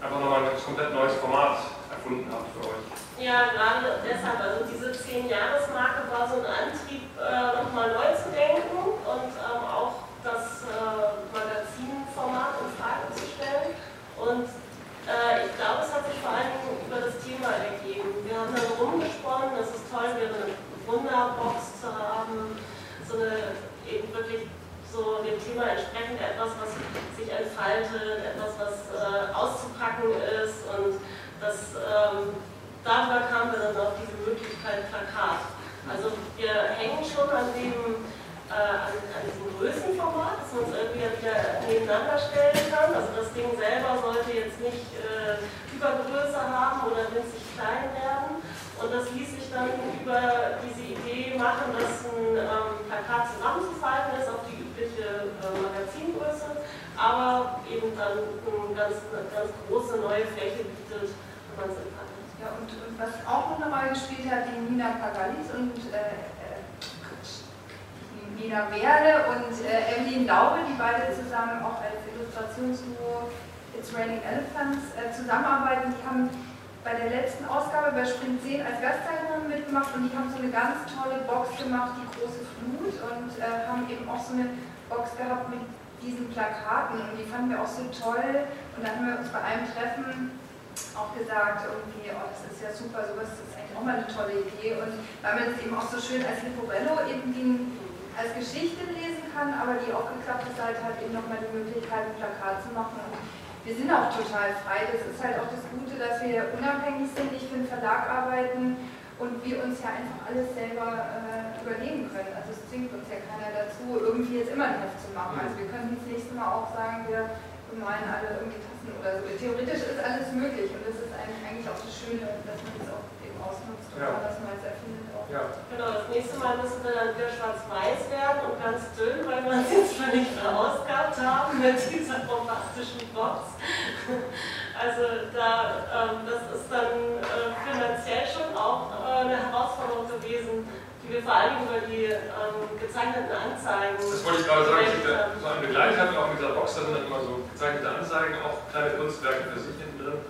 einfach nochmal ein komplett neues Format erfunden habt für euch? Ja, gerade deshalb, also diese 10-Jahres-Marke war so ein Antrieb, äh, nochmal neu zu denken und ähm, auch das äh, Magazinformat in Frage zu stellen. Und äh, ich glaube, es hat sich vor allen Dingen über das Thema ergeben. Wir haben dann rumgesprochen, dass es toll wäre, eine Wunderbox zu haben, so eine eben wirklich so dem Thema entsprechend etwas, was sich entfaltet, etwas, was äh, auszupacken ist und das, ähm, darüber kamen wir dann auf diese Möglichkeit Plakat. Also wir hängen schon an dem äh, an, an, diesem Größenformat, dass man es irgendwie wieder nebeneinander stellen kann. Also das Ding selber sollte jetzt nicht äh, Übergröße haben oder winzig klein werden. Und das ließ sich dann über diese Idee machen, dass ein ähm, Plakat zusammenzufalten ist auf die übliche äh, Magazingröße, aber eben dann eine ganz, ganz große neue Fläche bietet, wenn man es in und, was auch noch eine Rolle gespielt hat, die Nina Pagalis und äh, äh Nina Werle und äh, Evelyn Laube, die beide zusammen auch als Illustrationsduo It's Raining Elephants äh, zusammenarbeiten. Die haben bei der letzten Ausgabe bei Sprint 10 als Gastzeichnerin mitgemacht und die haben so eine ganz tolle Box gemacht, die große Flut und äh, haben eben auch so eine Box gehabt mit diesen Plakaten und die fanden wir auch so toll und dann haben wir uns bei einem Treffen auch gesagt, irgendwie, oh, das ist ja super, sowas ist eigentlich auch mal eine tolle Idee. Und weil man es eben auch so schön als Liporello irgendwie als Geschichte lesen kann, aber die aufgeklappte Seite hat eben nochmal die Möglichkeit, ein Plakat zu machen. Und wir sind auch total frei. Das ist halt auch das Gute, dass wir unabhängig sind, nicht für einen Verlag arbeiten und wir uns ja einfach alles selber äh, überlegen können. Also es zwingt uns ja keiner dazu, irgendwie jetzt immer ein Heft zu machen. Also wir können das nächste Mal auch sagen, wir bemalen alle irgendwie Tassen oder so. Theoretisch ist alles möglich und das ist eigentlich auch das Schöne, dass man das auch eben ausnutzt und ja. was Neues erfindet. Auch. Ja. Genau, das nächste Mal müssen wir dann wieder schwarz-weiß werden und ganz dünn, weil wir es jetzt völlig verausgabt haben mit dieser bombastischen Box. Also da, ähm, das ist dann äh, finanziell schon auch äh, eine Herausforderung gewesen, die wir vor allem über die ähm, gezeichneten Anzeigen. Das wollte ich gerade sagen, ich so einen Begleiter auch mit dieser Box, da sind dann immer so gezeichnete Anzeigen, auch kleine Kunstwerke für sich hinten drin.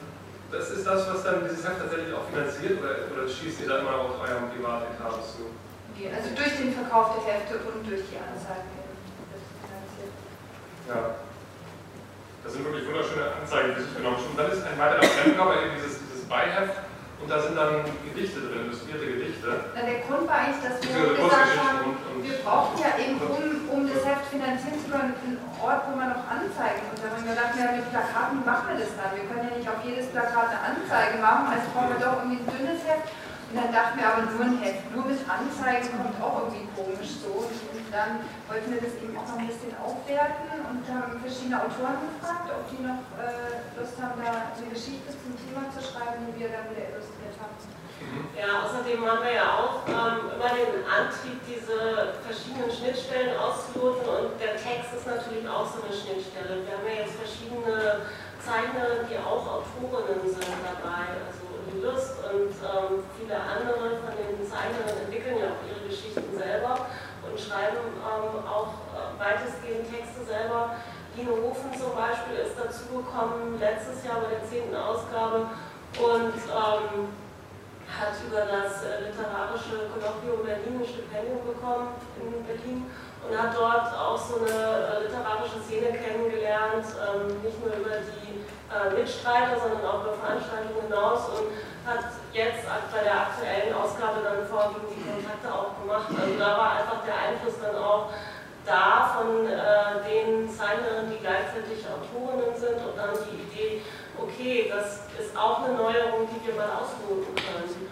Das ist das, was dann dieses Heft tatsächlich auch finanziert oder, oder schießt ihr dann immer aus eurem Privatetat zu? Okay, also durch den Verkauf der Hefte und durch die Anzeigen wird finanziert. Ja. Das sind wirklich wunderschöne Anzeigen, die sich genommen Und dann ist ein weiterer Fremdkörper eben dieses, dieses Beiheft und da sind dann Gedichte drin, illustrierte Gedichte. Na, der Grund war eigentlich, dass wir gesagt haben, wir brauchten ja eben, um, um das Heft finanzieren zu können, einen Ort, wo man noch Anzeigen. Und da haben wir gedacht, ja, mit Plakaten machen wir das dann. Wir können ja nicht auf jedes Plakat eine Anzeige machen, also brauchen wir doch irgendwie ein dünnes Heft. Und dann dachten wir aber nur ein Heft, nur mit Anzeigen kommt auch irgendwie komisch so. Und dann wollten wir das eben auch noch ein bisschen aufwerten und haben verschiedene Autoren gefragt, ob die noch äh, Lust haben, da eine Geschichte zum Thema zu schreiben, die wir dann wieder illustriert haben. Ja, außerdem haben wir ja auch ähm, immer den Antrieb, diese verschiedenen Schnittstellen auszuloten und der Text ist natürlich auch so eine Schnittstelle. Wir haben ja jetzt verschiedene Zeichner, die auch Autorinnen sind dabei, also Lust und ähm, viele andere von den Zeichnern entwickeln ja auch ihre Geschichten selber und schreiben ähm, auch äh, weitestgehend Texte selber. Dino Hofen zum Beispiel ist dazugekommen letztes Jahr bei der 10. Ausgabe und ähm, hat über das äh, literarische Kolloquium Berlin ein Stipendium bekommen in Berlin und hat dort auch so eine äh, literarische Szene kennengelernt, ähm, nicht nur über die äh, Mitstreiter, sondern auch über Veranstaltungen hinaus und hat jetzt bei der aktuellen Ausgabe dann vorwiegend die Kontakte auch gemacht. Also da war einfach der Einfluss dann auch da von äh, den Zeichnerinnen, die gleichzeitig Autorinnen sind und dann die Idee, okay, das ist auch eine Neuerung, die wir mal ausloten können.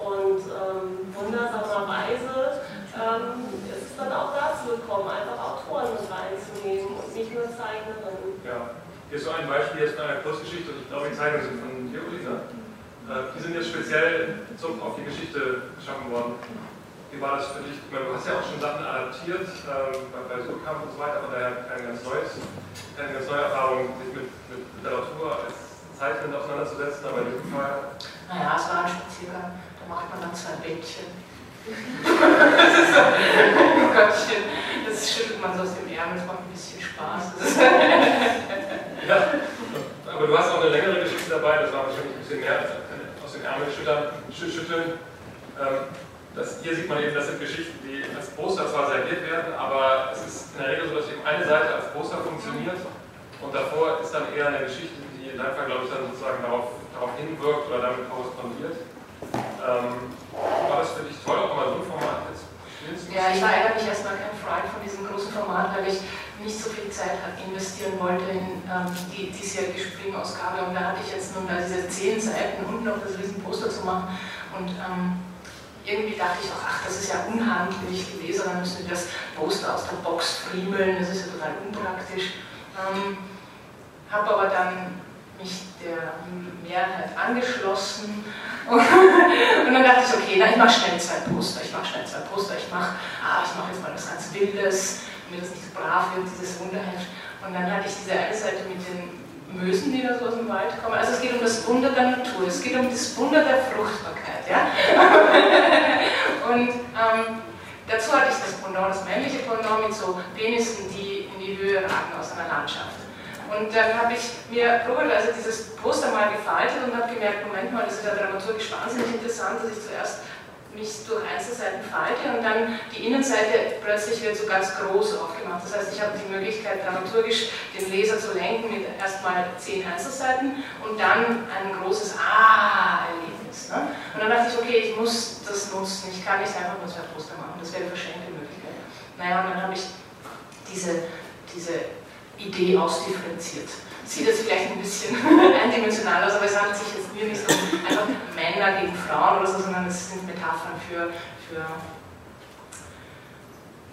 Und ähm, wundersamerweise ähm, ist es dann auch dazu gekommen, einfach Autoren mit reinzunehmen und nicht nur Zeichnerinnen. Ja, hier ist so ein Beispiel jetzt von einer Kurzgeschichte und ich glaube, die Zeichnungen sind von dir. Äh, die sind jetzt speziell zum, auf die Geschichte geschaffen worden. Wie war das für dich? Du hast ja auch schon Sachen adaptiert ähm, bei, Surkamp und so weiter, aber daher keine ganz, neues, keine ganz neue Erfahrung, sich mit, mit Literatur als Zeichnen auseinanderzusetzen, aber in diesem Fall. Naja, es war ein Spaziergang, da macht man dann zwei Bändchen. das ist so, oh Gottchen, das schüttelt man so aus dem Ärmel, das macht ein bisschen Spaß. ja, aber du hast auch eine längere Geschichte dabei, das war wahrscheinlich ein bisschen mehr als den Ärmel schütteln. Ähm, das, hier sieht man eben, das sind Geschichten, die als Poster zwar serviert werden, aber es ist in der Regel so, dass eben eine Seite als Poster funktioniert und davor ist dann eher eine Geschichte, die in deinem Fall, glaube ich, dann sozusagen darauf, darauf hinwirkt oder damit korrespondiert. Ähm, war das für dich toll, auch mal so ein Format jetzt Ja, ich war eigentlich erstmal kein Freund von diesem großen Format, weil ich nicht so viel Zeit investieren wollte in ähm, die diesjährige Spring-Ausgabe. Und da hatte ich jetzt nun da diese zehn Seiten und noch das Riesenposter zu machen. Und ähm, irgendwie dachte ich auch, ach, das ist ja unhandlich, die Leser, dann müssen das Poster aus der Box friemeln, das ist ja total unpraktisch. Ähm, Habe aber dann mich der Mehrheit angeschlossen und, dann dachte ich, okay, na, ich mache schnell zwei Poster, ich mache schnell zwei Poster, ich mache ah, ich mach jetzt mal was ganz Wildes, damit das nicht so brav wird, dieses Wunderheft. Und dann hatte ich diese eine Seite mit den Mösen, die da so aus dem Wald kommen. Also es geht um das Wunder der Natur, es geht um das Wunder der Fruchtbarkeit. Ja? Und ähm, dazu hatte ich das Pendant, das männliche Pendant mit so Penissen, die in die Höhe ragen aus einer Landschaft. Und dann habe ich mir probeweise dieses Poster mal gefaltet und habe gemerkt, Moment mal, das ist ja dramaturgisch wahnsinnig interessant, dass ich zuerst mich durch Einzelseiten falte und dann die Innenseite plötzlich wird so ganz groß aufgemacht. Das heißt, ich habe die Möglichkeit, dramaturgisch den Leser zu lenken mit erstmal zehn Einzelseiten und dann ein großes Ah-Erlebnis. Ne? Und dann dachte ich, okay, ich muss das nutzen, ich kann nicht einfach nur zwei Poster machen, das wäre eine verschenkte Möglichkeit. Naja, und dann habe ich diese, diese Idee ausdifferenziert sieht das vielleicht ein bisschen eindimensional aus, aber es handelt sich jetzt mir nicht um einfach Männer gegen Frauen oder so, sondern es sind Metaphern für, für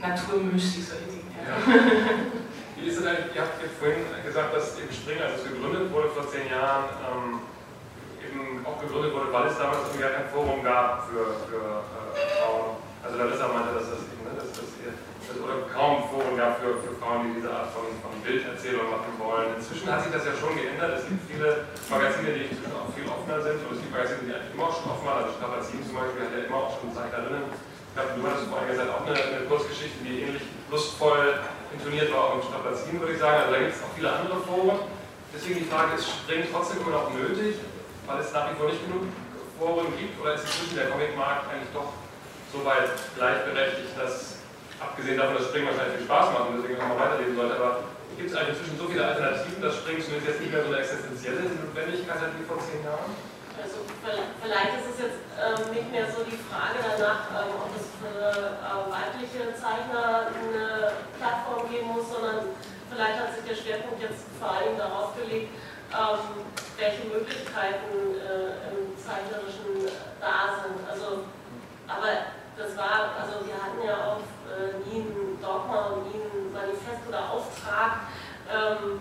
Naturmystik, solche Dinge. Ja. Wie ist es eigentlich, ihr habt vorhin gesagt, dass eben Springer, als es gegründet wurde vor zehn Jahren, ähm, eben auch gegründet wurde, weil es damals irgendwie gar kein Forum gab für, für äh, Frauen. Also Larissa meinte, dass das eben, ne, dass, dass ihr oder kaum Foren gab für, Frauen, die diese Art von, von Bilderzählung machen wollen. Inzwischen hat sich das ja schon geändert. Es gibt viele Magazine, die inzwischen auch viel offener sind. Und es gibt Magazine, die eigentlich immer auch schon offen waren. Also Strapazin zum Beispiel hat ja immer auch schon Zeichnerinnen. Ich glaube, du hattest vor einiger Zeit auch eine, eine Kurzgeschichte, die ähnlich lustvoll intoniert war, auch im Strapazin, würde ich sagen. Also da gibt es auch viele andere Foren. Deswegen die Frage, ist Springen trotzdem immer noch nötig, weil es nach wie vor nicht genug Foren gibt? Oder ist inzwischen der Comicmarkt eigentlich doch so weit gleichberechtigt, dass abgesehen davon, dass Springen wahrscheinlich viel Spaß macht und deswegen auch mal weiterleben sollte, aber gibt es eigentlich inzwischen so viele Alternativen, dass Springen zumindest jetzt nicht mehr so eine existenzielle Notwendigkeit hat wie vor zehn Jahren? Also vielleicht ist es jetzt ähm, nicht mehr so die Frage danach, ähm, ob es für äh, weibliche Zeichner eine Plattform geben muss, sondern vielleicht hat sich der Schwerpunkt jetzt vor allem darauf gelegt, ähm, welche Möglichkeiten äh, im Zeichnerischen da sind. Also, aber das war, also wir hatten ja auch äh, nie ein Dogma und nie ein Manifest oder Auftrag, ähm,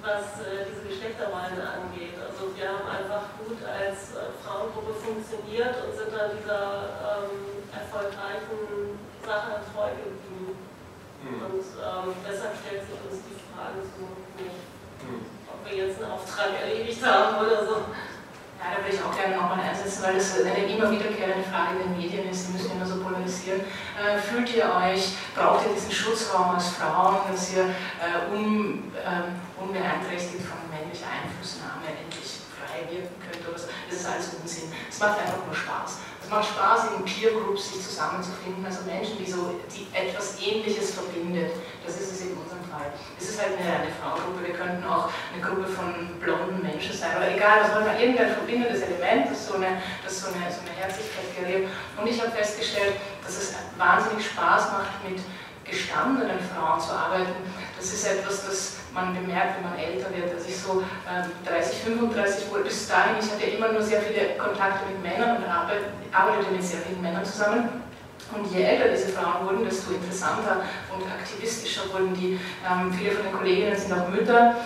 was äh, diese Geschlechterrollen angeht. Also wir haben einfach gut als äh, Frauengruppe funktioniert und sind dann dieser ähm, erfolgreichen Sache treu geblieben. Mhm. Und ähm, deshalb stellt sich uns die Frage so nicht, mhm. ob wir jetzt einen Auftrag erledigt haben oder so. Ja, da würde ich auch gerne nochmal einsetzen, weil das eine immer wiederkehrende Frage in den Medien ist, die müssen immer so polarisieren. Äh, fühlt ihr euch, braucht ihr diesen Schutzraum als Frauen, dass ihr äh, un, äh, unbeeinträchtigt von männlicher Einflussnahme endlich frei wirken könnt? Oder so. Das ist alles Unsinn. Es macht einfach nur Spaß. Es macht Spaß, in Peer Groups sich zusammenzufinden, also Menschen, die so die etwas Ähnliches verbindet. Das ist es in unserem Fall. Es ist halt eine reine Frauengruppe. Wir könnten auch eine Gruppe von blonden Menschen sein, aber egal, wollen wir, irgendein verbindendes Element, das so eine, das so eine, so eine Herzlichkeit gerät. Und ich habe festgestellt, dass es wahnsinnig Spaß macht, mit gestandenen Frauen zu arbeiten. Das ist etwas, das man bemerkt, wenn man älter wird. Als ich so äh, 30, 35 wurde, bis dahin, ich hatte immer nur sehr viele Kontakte mit Männern und arbeitete mit sehr vielen Männern zusammen. Und je älter diese Frauen wurden, desto interessanter und aktivistischer wurden die. Ähm, viele von den Kolleginnen sind auch Mütter.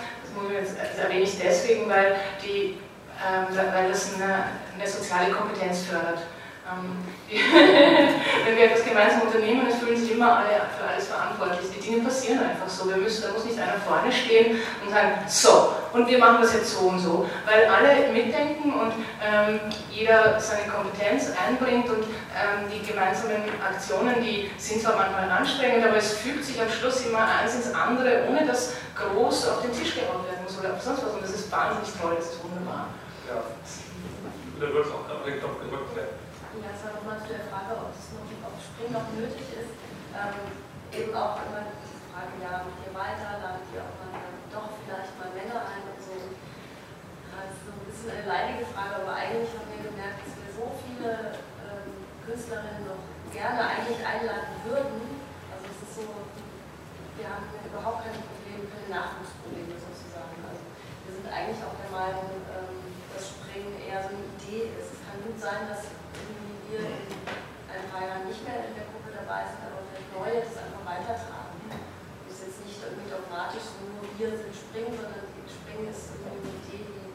Das, das erwähne ich deswegen, weil, die, ähm, weil das eine, eine soziale Kompetenz fördert. Ähm, wenn wir etwas gemeinsam unternehmen, es fühlen sich immer alle für alles verantwortlich. Die Dinge passieren einfach so. Wir müssen, da muss nicht einer vorne stehen und sagen, so, und wir machen das jetzt so und so. Weil alle mitdenken und ähm, jeder seine Kompetenz einbringt und ähm, die gemeinsamen Aktionen, die sind zwar manchmal anstrengend, aber es fügt sich am Schluss immer eins ins andere, ohne dass groß auf den Tisch gehauen werden muss oder sonst was. Und das ist wahnsinnig toll, das ist wunderbar. Ja. Da wird es auch auf den Knopf gedrückt Ja, es war nochmal zu der Frage, ob es noch, ob Springen noch nötig ist. Ähm, eben auch immer diese Frage, ja, macht ihr weiter, ladet ihr auch mal doch vielleicht mal Männer ein und so. Das ist so ein bisschen eine leidige Frage, aber eigentlich haben wir gemerkt, dass wir so viele ähm, Künstlerinnen noch gerne eigentlich einladen würden. Also es ist so, wir haben überhaupt keine Probleme, keine Nachwuchsprobleme sozusagen. Also wir sind eigentlich auch der Meinung, ähm, dass Springen eher so eine Idee ist. Es kann gut sein, dass wir in ein paar Jahren nicht mehr in der Gruppe dabei sind, aber vielleicht neue das einfach weitertragen. Das ist jetzt nicht irgendwie dogmatisch nur wir sind Springen, sondern Springen ist eine Idee, die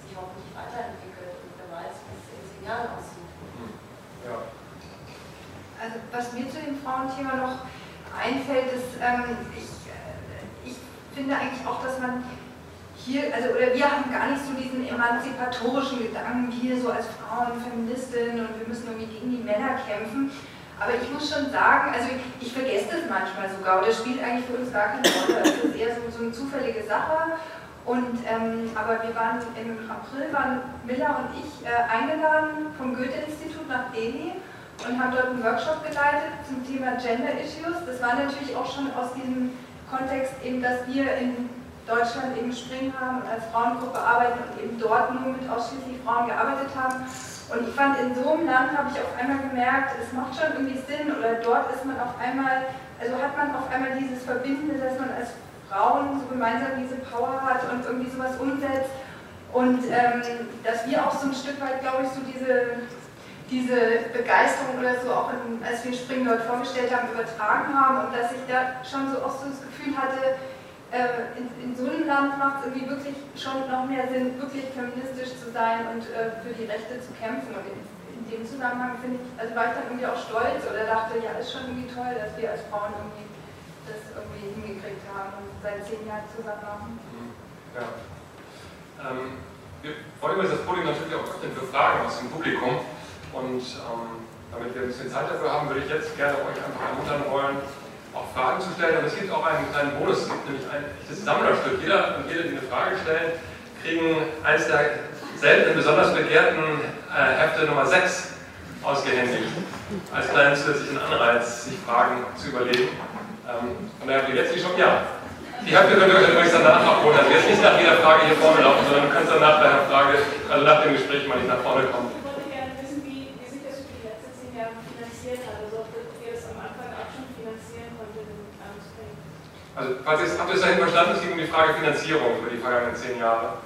sich hoffentlich weiterentwickelt und wer weiß, wie es in zehn Jahren aussieht. Ja. Also was mir zu dem Frauenthema noch einfällt, ist, ähm, ich, äh, ich finde eigentlich auch, dass man hier, also oder wir haben gar nicht so diesen emanzipatorischen Gedanken, wir so als Frauen, Feministinnen und wir müssen irgendwie gegen die Männer kämpfen. Aber ich muss schon sagen, also ich, ich vergesse das manchmal sogar, oder spielt eigentlich für uns gar keine Rolle. Das ist eher so, so eine zufällige Sache. Und, ähm, aber wir waren im April, waren Miller und ich äh, eingeladen vom Goethe-Institut nach Delhi und haben dort einen Workshop geleitet zum Thema Gender Issues. Das war natürlich auch schon aus diesem Kontext eben, dass wir in Deutschland eben Springen haben und als Frauengruppe arbeiten und eben dort nur mit ausschließlich Frauen gearbeitet haben. Und ich fand, in so einem Land habe ich auf einmal gemerkt, es macht schon irgendwie Sinn oder dort ist man auf einmal, also hat man auf einmal dieses Verbindende, dass man als Frauen so gemeinsam diese Power hat und irgendwie sowas umsetzt. Und ähm, dass wir auch so ein Stück weit, glaube ich, so diese, diese Begeisterung oder so auch, in, als wir Springen dort vorgestellt haben, übertragen haben und dass ich da schon so auch so das Gefühl hatte, äh, in, in, so einem Land macht es irgendwie wirklich schon noch mehr Sinn, wirklich feministisch zu sein und äh, für die Rechte zu kämpfen. Und in, in dem Zusammenhang finde ich, also war ich dann irgendwie auch stolz oder dachte, ja, ist schon irgendwie toll, dass wir als Frauen irgendwie das irgendwie hingekriegt haben und seit zehn Jahren zusammen machen. Mhm. Ja. Ähm, wir wollen jetzt das Podium natürlich auch öffnen für Fragen aus dem Publikum. Und ähm, damit wir ein bisschen Zeit dafür haben, würde ich jetzt gerne euch einfach ermuntern wollen, auch Fragen zu stellen. Und es gibt auch einen kleinen Bonus, es gibt nämlich ein echtes Sammlerstück. Jeder und jede, die eine Frage stellen, kriegen eines der seltenen, besonders begehrten äh, Hefte Nummer 6 ausgehändigt. Als kleinen zusätzlichen Anreiz, sich Fragen zu überlegen. Ähm, von daher habt ihr jetzt die schon, ja. Die Hefte könnt ihr euch übrigens danach abholen. Also jetzt nicht nach jeder Frage hier vorne laufen, sondern du kannst dann nach der Frage, also nach dem Gespräch mal nicht nach vorne kommen. Also, es, habt ihr es dahin verstanden, es ging um die Frage Finanzierung über die vergangenen zehn Jahre.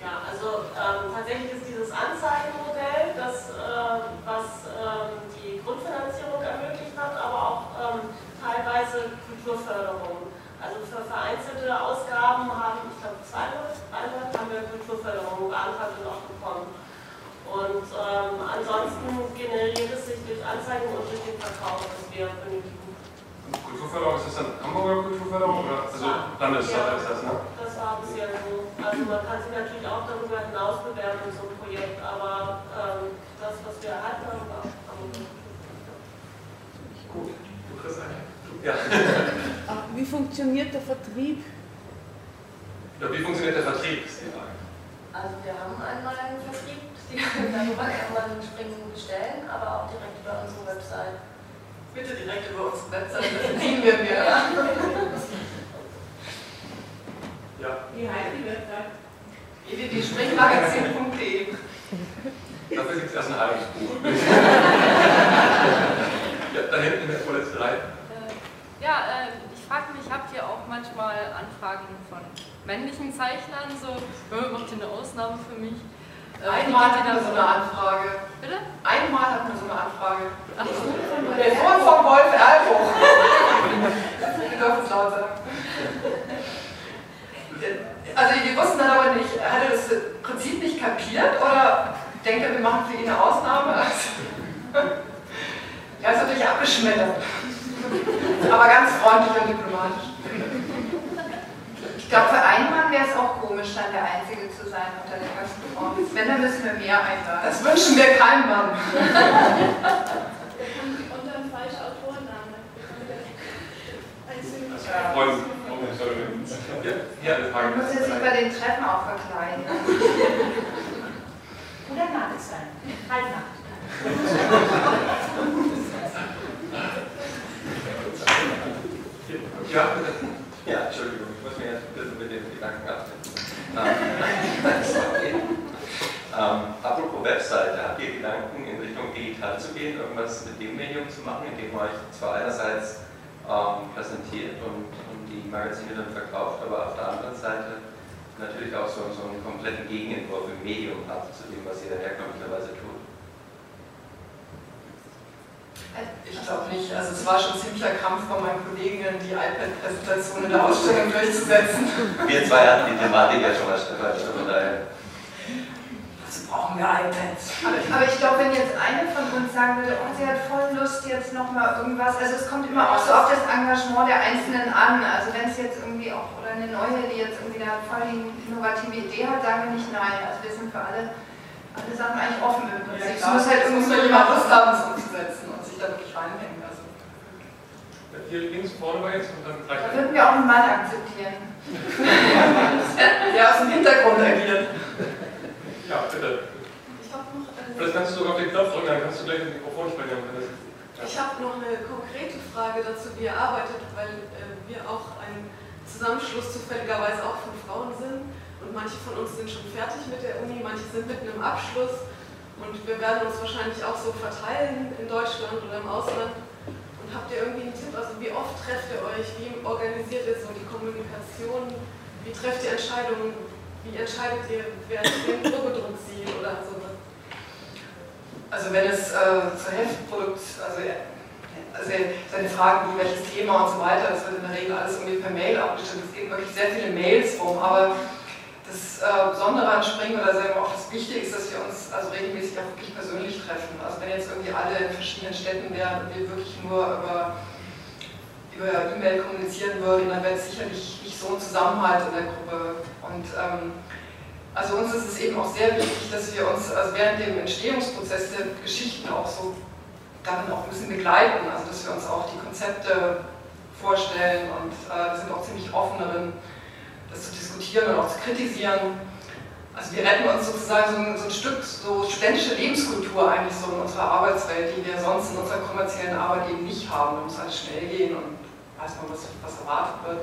Ja, also ähm, tatsächlich ist dieses Anzeigenmodell, das, äh, was ähm, die Grundfinanzierung ermöglicht hat, aber auch ähm, teilweise Kulturförderung. Also für vereinzelte Ausgaben haben, ich glaube, zweimal, einmal haben wir Kulturförderung beantragt und auch bekommen. Und ähm, ansonsten generiert es sich durch Anzeigen und durch den Verkauf, das wir benötigen. Kulturförderung, ist das dann Hamburger Kulturförderung oder also Landessache ja, ist das, ne? Das war bisher so. Also man kann sich natürlich auch darüber hinaus bewerben in so einem Projekt, aber ähm, das, was wir erhalten haben, war Hamburger Gut, du kriegst eine. Ja. Wie funktioniert der Vertrieb? Ja, wie funktioniert der Vertrieb, ist die Frage. Also wir haben einmal einen Vertrieb, darüber kann man Springen bestellen, aber auch direkt über unsere Website. Bitte direkt über unsere Webseite, das verdienen wir mehr. Ja. Wie heißt die Webseite? www.springmagazin.de Dafür gibt es erst ein halbes Buch. ja, da hinten in der vorletzten Reihe. Äh, ja, äh, ich frage mich, habt ihr auch manchmal Anfragen von männlichen Zeichnern? So, macht ihr eine Ausnahme für mich? Äh, Einmal hatten wir so eine Anfrage. Bitte? Einmal hatten wir so eine Anfrage. Ach so. Der Sohn von Wolf Erlbruch. ich darf es laut sagen. Also wir wussten dann aber nicht, hat er das Prinzip nicht kapiert oder denkt er, wir machen für ihn eine Ausnahme? er ist natürlich abgeschmettert. aber ganz freundlich und diplomatisch. Ich glaube, für einen Mann wäre es auch komisch, dann der Einzige zu sein unter den ganzen Frauen. Wenn, dann müssen wir mehr einladen. Das wünschen wir keinem Mann. Und ein falscher Autorenname. Ja, eine Frage. Man muss ja sich bei den Treffen auch verkleiden. Oder Nacht sein. Halbnacht. Ja, Ja, Entschuldigung muss mir jetzt ein bisschen mit den Gedanken absetzen. ähm, apropos Webseite, habt ihr Gedanken in Richtung digital zu gehen, irgendwas mit dem Medium zu machen, indem ihr euch zwar einerseits ähm, präsentiert und, und, die Magazine dann verkauft, aber auf der anderen Seite natürlich auch so, so einen kompletten Gegenentwurf im Medium habt zu dem, was ihr herkömmlicherweise tut? Ich glaube nicht. Also es war schon ziemlicher Kampf bei meinen Kolleginnen, die iPad-Präsentation in der Ausstellung durchzusetzen. Wir zwei hatten die Thematik ja schon mal, von daher. also brauchen wir iPads. Aber, ich glaube, wenn jetzt eine von uns sagen würde, oh, sie hat voll Lust jetzt nochmal irgendwas, also es kommt immer auch so auf das Engagement der Einzelnen an. Also wenn es jetzt irgendwie auch, oder eine neue, die jetzt irgendwie da voll die innovative Idee hat, sagen wir nicht nein. Also wir sind für alle, alle Sachen eigentlich offen im Prinzip. Ja, es muss halt irgendwie jemand Lust haben, es umzusetzen da wirklich reinhängen. Also. Hier links vorne war jetzt und dann gleich. Da würden wir auch einen Mann akzeptieren. der aus dem Hintergrund agiert. Ja, bitte. Ich habe noch. Äh, Vielleicht kannst du sogar auf den Knopf drücken, dann kannst du gleich ins Mikrofon sprechen. Ja. Ich habe noch eine konkrete Frage dazu, wie ihr arbeitet, weil äh, wir auch ein Zusammenschluss zufälligerweise auch von Frauen sind und manche von uns sind schon fertig mit der Uni, manche sind mitten im Abschluss und wir werden uns wahrscheinlich auch so verteilen in Deutschland oder im Ausland. Und habt ihr irgendwie einen Tipp, also wie oft trefft ihr euch, wie organisiert ihr so die Kommunikation, wie trefft ihr Entscheidungen, wie entscheidet ihr, wer den Druckdruck sieht oder sowas? Also wenn es äh, zur Heftprodukt, also, also seine Fragen wie welches Thema und so weiter, das wird in der Regel alles irgendwie per Mail abgestimmt. Es gehen wirklich sehr viele Mails rum, aber das äh, Besondere an Springen oder sagen wir auch das Wichtige ist, dass wir uns also regelmäßig auch wirklich persönlich treffen. Also wenn jetzt irgendwie alle in verschiedenen Städten wären und wir wirklich nur über E-Mail kommunizieren würden, dann wäre es sicherlich nicht so ein Zusammenhalt in der Gruppe. Und ähm, also uns ist es eben auch sehr wichtig, dass wir uns also während dem Entstehungsprozess der Geschichten auch so darin auch ein bisschen begleiten, also dass wir uns auch die Konzepte vorstellen und äh, sind auch ziemlich offen darin, zu diskutieren und auch zu kritisieren. Also wir retten uns sozusagen so ein, so ein, Stück so studentische Lebenskultur eigentlich so in unserer Arbeitswelt, die wir sonst in unserer kommerziellen Arbeit eben nicht haben. Da muss alles schnell gehen und weiß man, was, was erwartet wird.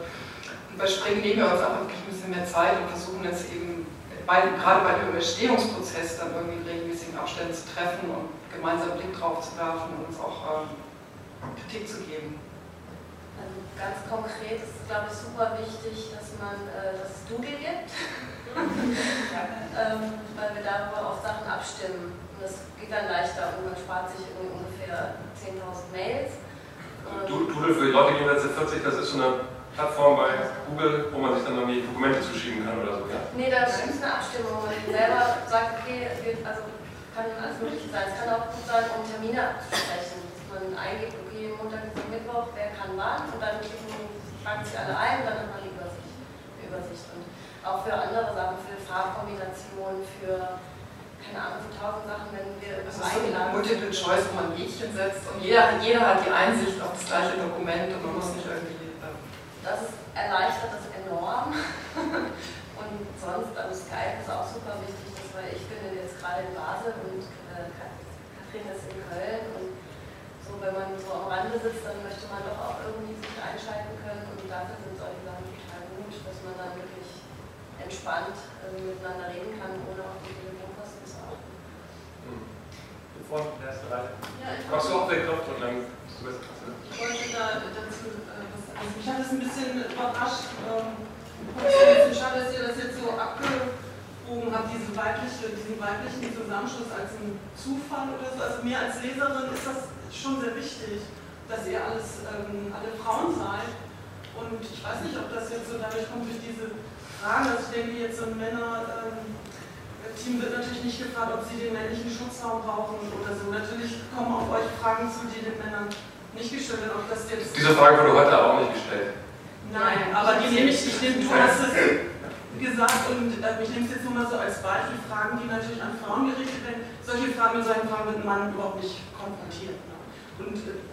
Und bei Springen nehmen wir uns einfach wirklich ein bisschen mehr Zeit und versuchen jetzt eben, bei, gerade bei dem Entstehungsprozess, dann irgendwie regelmäßigen Abständen zu treffen und gemeinsam einen Blick drauf zu werfen und uns auch ähm, Kritik zu geben. Also ganz konkret ist es, glaube ich, super wichtig, dass man äh, das Doodle gibt, ähm, weil wir darüber auch Sachen abstimmen. Und das geht dann leichter und man spart sich ungefähr 10.000 Mails. Doodle für die Leute jenseits der 40, das ist so eine Plattform bei Google, wo man sich dann irgendwie Dokumente zuschieben kann oder so, ja? Nee, das ist eine Abstimmung, wo man selber sagt, okay, also kann alles Mögliche sein. Es kann auch gut sein, um Termine abzusprechen, dass man eingibt, Montag bis Mittwoch, wer kann wann und dann fragen sich alle ein und dann hat man eine Übersicht. Eine Übersicht. Und auch für andere Sachen, für Farbkombinationen, für keine Ahnung, so tausend Sachen, wenn wir das ist eingeladen so Multiple Choice, wo man Häkchen setzt und jeder, jeder hat die Einsicht auf das gleiche Dokument und man muss nicht irgendwie. Äh das erleichtert das enorm. und sonst, also Skype ist auch super wichtig, dass, weil ich bin jetzt gerade in Basel und äh, Katrin ist in Köln und wenn man so am Rande sitzt, dann möchte man doch auch irgendwie sich einschalten können und dafür sind solche Sachen total gut, dass man dann wirklich entspannt äh, miteinander reden kann, ohne auf die vorne in der ersten Reihe. Ja, Machst du auch den Knopf und dann bist du besser. Ich wollte da dazu äh, was sagen. Mich hat es ein bisschen überrascht. Ähm, ein bisschen schade, dass ihr das jetzt so abgebogen habt, diese weibliche, diesen weiblichen Zusammenschluss als ein Zufall oder so. Also mir als Leserin ist das schon sehr wichtig, dass ihr alles, ähm, alle Frauen seid. Und ich weiß nicht, ob das jetzt so dadurch kommt durch diese Fragen. Also ich denke jetzt so Männer. Ähm, Team wird natürlich nicht gefragt, ob sie den männlichen Schutzraum brauchen oder so. Natürlich kommen auf euch Fragen zu, die den Männern nicht gestellt werden. Ob das jetzt Diese Frage wurde heute aber auch nicht gestellt. Nein, aber die nehme ich, ich nehme, du hast es gesagt und äh, ich nehme es jetzt nur mal so als Beispiel, Fragen, die natürlich an Frauen gerichtet werden. Solche Fragen, mit solchen Fragen wird ein Mann überhaupt nicht konfrontiert. Ne? Und äh,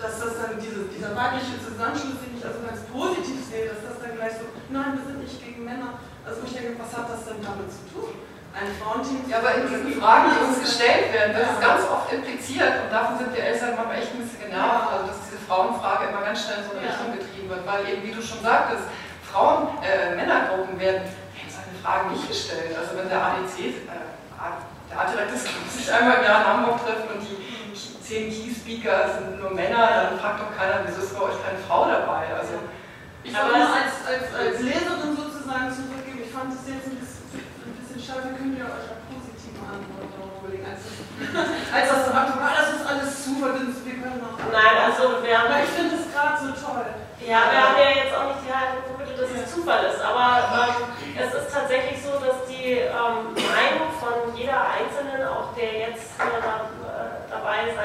dass das dann diese, dieser weibliche Zusammenschluss, den ich also ganz positiv sehe, dass das dann gleich so, nein, wir sind nicht gegen Männer. Also ich denke, was hat das denn damit zu tun? ein Frauenteam. Ja, aber in diesen Fragen, die uns gestellt werden, das ist ganz oft impliziert und davon sind wir Eltern manchmal echt ein bisschen genervt, also dass diese Frauenfrage immer ganz schnell in so eine Richtung getrieben wird, weil eben, wie du schon sagtest, Frauen, äh, Männergruppen werden solche Fragen nicht gestellt. Also wenn der ADC, äh, der Artdirekt des Clubs sich einmal im Jahr in Hamburg trifft und die zehn Key-Speaker sind nur Männer, dann fragt doch keiner, wieso ist bei euch keine Frau dabei? Also, ich aber als, als, als Leserin sozusagen zurückgeben, ich fand es jetzt ein bisschen schade, könnt ihr euch auch positive Antworten überlegen, als als das so ah, das ist alles Zufall, wir können noch. Nein, also wir haben. Aber ich finde es gerade so toll. Ja, wir haben ja jetzt auch nicht die Haltung vermittelt, dass es Zufall ist, aber ähm, es ist tatsächlich so, dass die ähm, Meinung von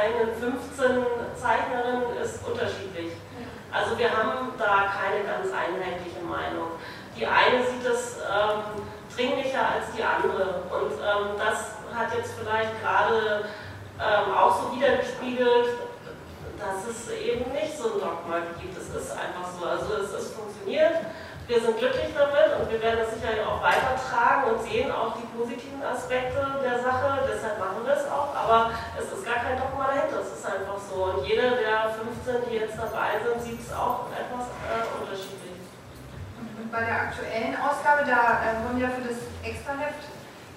eigenen 15 Zeichnerinnen ist unterschiedlich. Also wir haben da keine ganz einheitliche Meinung. Die eine sieht es ähm, dringlicher als die andere. Und ähm, das hat jetzt vielleicht gerade ähm, auch so wiedergespiegelt, dass es eben nicht so ein Dogma gibt. Es ist einfach so. Also es, es funktioniert wir sind glücklich damit und wir werden das sicherlich auch weitertragen und sehen auch die positiven Aspekte der Sache. Deshalb machen wir es auch. Aber es ist gar kein Dogma dahinter. Es ist einfach so. Und jeder der 15, die jetzt dabei sind, sieht es auch etwas äh, unterschiedlich. Und bei der aktuellen Ausgabe, da äh, wurden ja für das Extraheft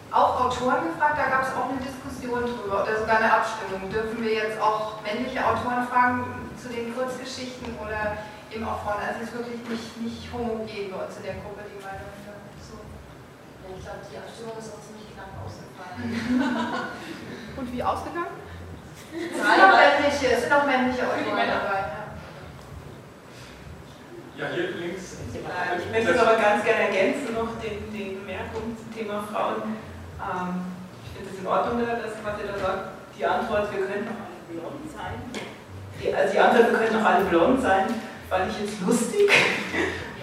auch Autoren gefragt, da gab es auch eine Diskussion drüber oder sogar eine Abstimmung. Dürfen wir jetzt auch männliche Autoren fragen zu den Kurzgeschichten oder eben auch Frauen. Also es ist wirklich nicht, nicht homogen bei uns in der Gruppe, die Meinung so. Ja, ich glaube, die Abstimmung ist auch ziemlich knapp ausgefallen. Und wie ausgegangen? Es sind auch männliche, es sind auch männliche Autoren dabei. Ja, hier links. Ich möchte es aber ganz gerne ergänzen noch den, den Bemerkungen zum Thema Frauen. Ähm, ich finde es in Ordnung, dass, was ihr da sagt. Die Antwort, wir können auch alle blond sein. Die, also die Antwort, wir können auch alle blond sein fand ich jetzt lustig.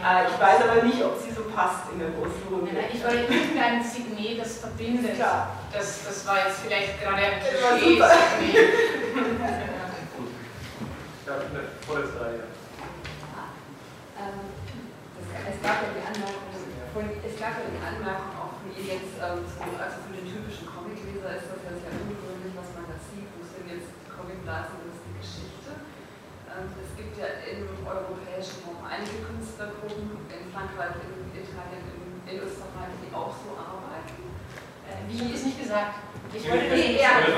Äh, ich weiß aber nicht, ob sie so passt in der großen Runde. Nein, ich wollte irgendein Signet, das verbindet. Klar. Das, das war jetzt vielleicht gerade ein Klischee. Ja, vorletzte Reihe. Es gab ja die Anmerkung, es gab ja die Anmerkung auch von ihr jetzt, ähm, also für den typischen Comicleser ist das ja sehr ungewöhnlich, was man da sieht, wo sind jetzt Comicblasen ähm, es gibt ja im europäischen Raum einige Künstlergruppen, in Frankreich, in Italien, in, Österreich, die auch so arbeiten. Äh, wie ich es nicht gesagt? Ich wollte nee, ja. Das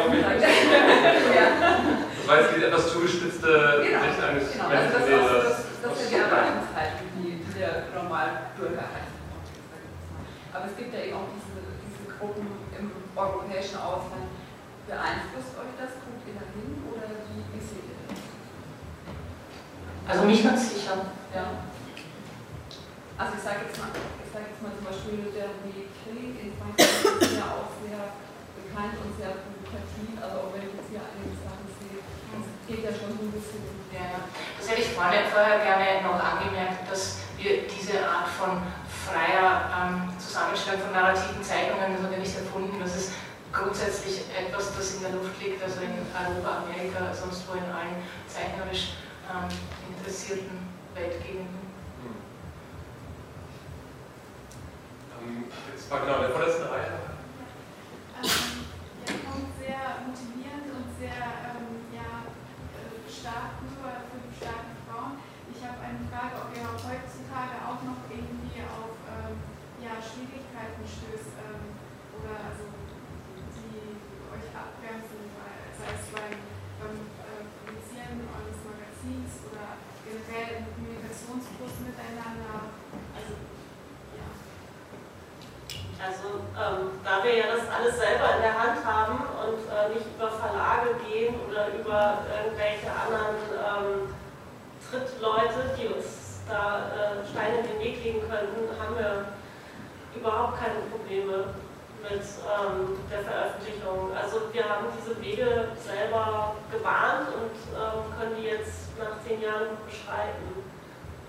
war jetzt die etwas zugespitzte genau, Sicht eines genau. Also das, das, das, das sind die Erwartungshaltung, die, der Normalbürger hat. Aber es gibt ja eben auch diese, diese Gruppen im europäischen Ausland. Beeinflusst euch das? Guckt ihr da hin oder wie, wie seht ihr also mich ganz sicher. Ja. Also ich sage jetzt, mal, sag jetzt mal zum Beispiel der Krieg in Frankreich ist ja auch sehr bekannt und sehr provokativ, also auch wenn ich jetzt hier einige Sachen sehe, das geht ja schon so ein bisschen. Ja, das hätte ich vorne, vorher gerne noch angemerkt, dass wir diese Art von freier ähm, Zusammenstellung von narrativen Zeichnungen, das haben wir nicht erfunden, das ist grundsätzlich etwas, das in der Luft liegt, also in Europa, Amerika, sonst wo in allen zeichnerisch ähm, interessierten Weltgegenden. Hm. Ähm, jetzt war genau der vorletzte Reihe. Ähm, ja, kommt sehr motivierend und sehr ähm, ja, äh, stark rüber für die starken Frauen. Ich habe eine Frage, ob ihr auch heutzutage auch noch irgendwie auf ähm, ja, Schwierigkeiten stößt ähm, oder also die euch abbremsen, sei es beim, beim äh, Publizieren eures Magazins oder generell im Kommunikationsfluss miteinander. Also, ja. Also, ähm, da wir ja das alles selber in der Hand haben und äh, nicht über Verlage gehen oder über irgendwelche anderen ähm, Trittleute, die uns da äh, Steine in den Weg legen könnten, haben wir überhaupt keine Probleme mit ähm, der Veröffentlichung. Also wir haben diese Wege selber gebahnt und ähm, können die jetzt nach zehn Jahren beschreiten.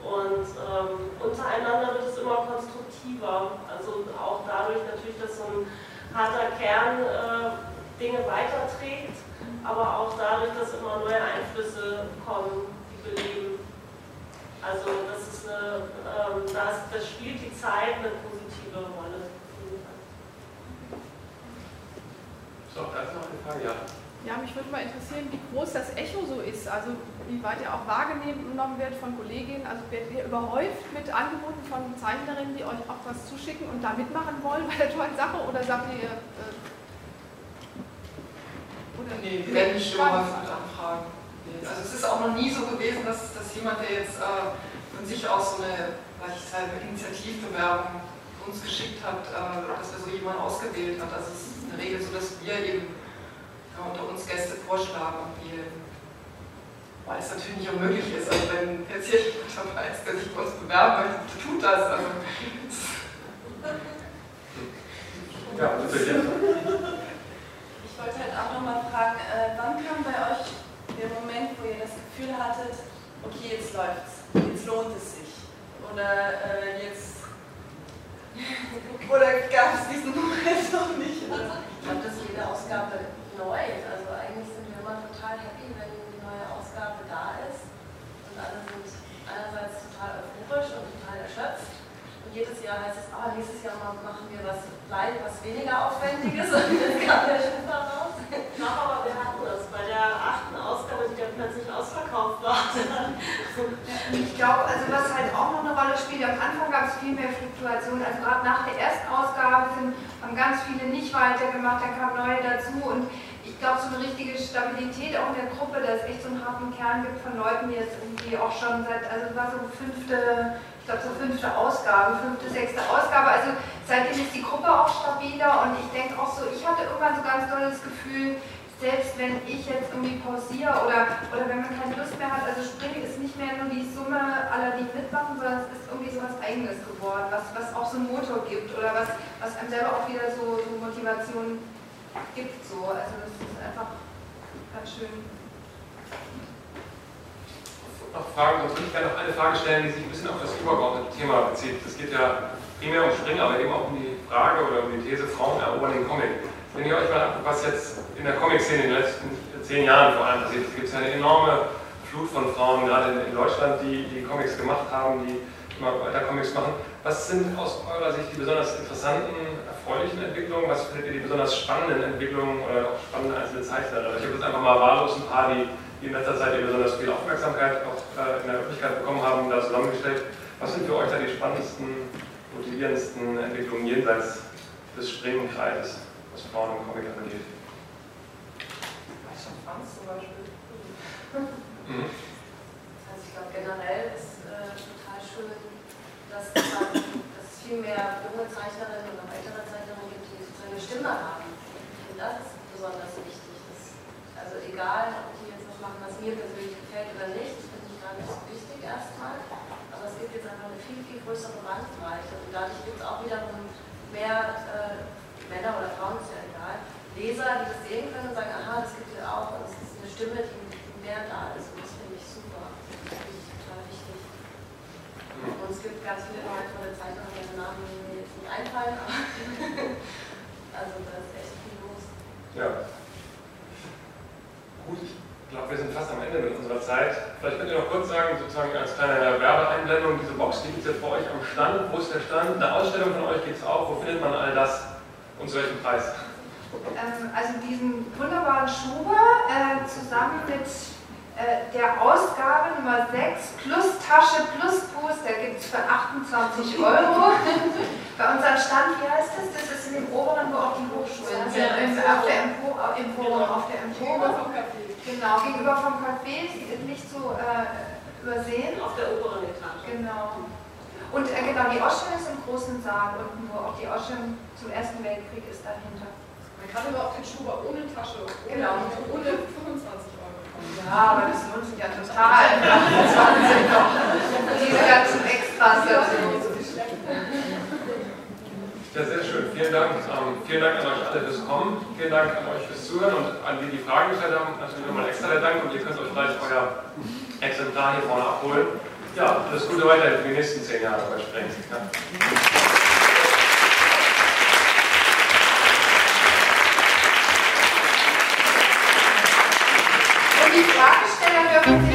Und ähm, untereinander wird es immer konstruktiver. Also auch dadurch natürlich, dass so ein harter Kern äh, Dinge weiterträgt, aber auch dadurch, dass immer neue Einflüsse kommen, die beleben. Also das ist eine, ähm, das, das spielt die Zeit eine positive Rolle. Noch eine Frage, ja. Ja, mich würde mal interessieren, wie groß das Echo so ist, also wie weit ihr auch wahrgenommen wird von Kolleginnen, also werdet ihr überhäuft mit Angeboten von Zeichnerinnen, die euch auch was zuschicken und da mitmachen wollen bei der tollen Sache oder sagt ihr... Äh, oder nee, wir werden nicht überhäuft mit Anfragen. Also es ist auch noch nie so gewesen, dass, dass jemand, der jetzt äh, von sich aus so eine, ich sage, Initiativbewerbung uns geschickt hat, äh, dass er so jemanden ausgewählt hat. Also es ist in der Regel so, dass wir eben unter uns Gäste vorschlagen, die, weil es natürlich nicht unmöglich ist. Also wenn jetzt hier jemand dabei ist, der sich bei uns bewerben möchte, tut das. Also, ja, bitte. Ich wollte halt auch nochmal fragen, äh, wann kam bei euch der Moment, wo ihr das Gefühl hattet, okay, jetzt läuft's? lohnt es sich. Oder äh, jetzt. Oder gab es diesen Moment noch nicht? Also, ich glaube, das ist jede Ausgabe neu. Also eigentlich sind wir immer total happy, wenn die neue Ausgabe da ist. Und alle sind einerseits total euphorisch und total erschöpft. Und jedes Jahr heißt es, ah, nächstes Jahr machen wir was, was weniger Aufwendiges und jetzt kam der Schufa raus. Doch, aber wir hatten das bei der achten Ausgabe, die dann plötzlich ausverkauft war. ich glaube, also was halt auch spielt, am Anfang gab es viel mehr Fluktuation. Also gerade nach der ersten Ausgabe sind, haben ganz viele nicht weitergemacht, dann kamen neue dazu und ich glaube, so eine richtige Stabilität auch in der Gruppe, dass es echt so einen harten Kern gibt von Leuten, die jetzt irgendwie auch schon seit, also war so fünfte ich glaube, so fünfte Ausgabe, fünfte, sechste Ausgabe. Also seitdem ist die Gruppe auch stabiler und ich denke auch so, ich hatte irgendwann so ganz doll das Gefühl, selbst wenn ich jetzt irgendwie pausiere oder, oder wenn man keine Lust mehr hat, also Springen ist nicht mehr nur die Summe aller, die mitmachen, sondern es ist irgendwie so was Eigenes geworden, was, was auch so einen Motor gibt oder was, was einem selber auch wieder so, so Motivation gibt. So. Also das ist einfach ganz schön noch Fragen, sonst würde ich gerne noch eine Frage stellen, die sich ein bisschen auf das übergeordnete Thema bezieht. Es geht ja primär um Springen, aber eben auch um die Frage oder um die These, Frauen erobern den Comic. Wenn ihr euch mal anguckt, was jetzt in der Comic-Szene in den letzten zehn Jahren vor allem passiert ist, gibt es eine enorme Flut von Frauen, gerade in, Deutschland, die, die Comics gemacht haben, die immer weiter Comics machen. Was sind aus eurer Sicht die besonders interessanten, erfreulichen Entwicklungen? Was findet ihr die besonders spannenden Entwicklungen oder auch spannende einzelne Zeichner? Ich habe jetzt einfach mal wahllos ein paar, die die in letzter Zeit besonders viel Aufmerksamkeit auch äh, in der Öffentlichkeit bekommen haben, da zusammengestellt. Was sind für euch da die spannendsten, motivierendsten Entwicklungen jenseits des Springenkreises, was Frauen im Comic angeht? Franz zum Beispiel. Mhm. Also ich glaube generell ist äh, total schön, dass, dass es viel mehr junge Zeichnerinnen und auch ältere Zeichnerinnen gibt, die sozusagen eine Stimme haben. Und das ist besonders wichtig. Das, also egal, ob die machen, was mir persönlich gefällt oder nicht. Das finde ich gar nicht so wichtig erstmal. Aber es gibt jetzt einfach eine viel, viel größere Bandbreite. Und dadurch gibt es auch wiederum mehr äh, Männer oder Frauen, ist ja egal, Leser, die das sehen können und sagen, aha, das gibt es auch. Und es ist eine Stimme, die, mehr da ist. Und das finde ich super. Das finde ich total wichtig. Und es gibt ganz viele neue tolle Zeichnungen, deren Namen mir jetzt nicht einfallen. also da ist echt viel los. Ja. Gut, ich glaube, wir sind fast am Ende mit unserer Zeit. Vielleicht könnt ihr noch kurz sagen, sozusagen als kleine Werbeeinblendung, diese Box, die gibt jetzt bei euch am Stand. Wo ist der Stand? Eine Ausstellung von euch gibt es auch. Wo findet man all das und zu welchem Preis? Ähm, also diesen wunderbaren Schuber äh, zusammen mit äh, der Ausgabe Nummer 6 plus Tasche plus Poster gibt es für 28 Euro. Bei unserem Stand, wie heißt das? Das ist in dem oberen, wo auch die Hochschulen sind, im, auf der Empore, im Forum, auf der Empore. Genau, gegenüber vom Café, nicht zu äh, übersehen. Auf der oberen Etage. Genau. Und äh, genau, die Ausstellung ist im großen Saal unten, wo auch die Ausstellung zum Ersten Weltkrieg ist dahinter. Man kann aber auch den Schuber ohne Tasche, ohne, genau. ohne 25 Euro kommen. Ja, aber das lohnt sich ja total. 20 noch. Diese ganzen Extras dazu. Ja, sehr schön. Vielen Dank. Ähm, vielen Dank an euch alle fürs Kommen. Vielen Dank an euch fürs Zuhören und an die, die Fragen gestellt haben. Natürlich nochmal extra der Dank und ihr könnt euch gleich euer Exemplar hier vorne abholen. Ja, alles Gute weiter für die nächsten zehn Jahre bei Sprengen. Ja. die Fragesteller dürfen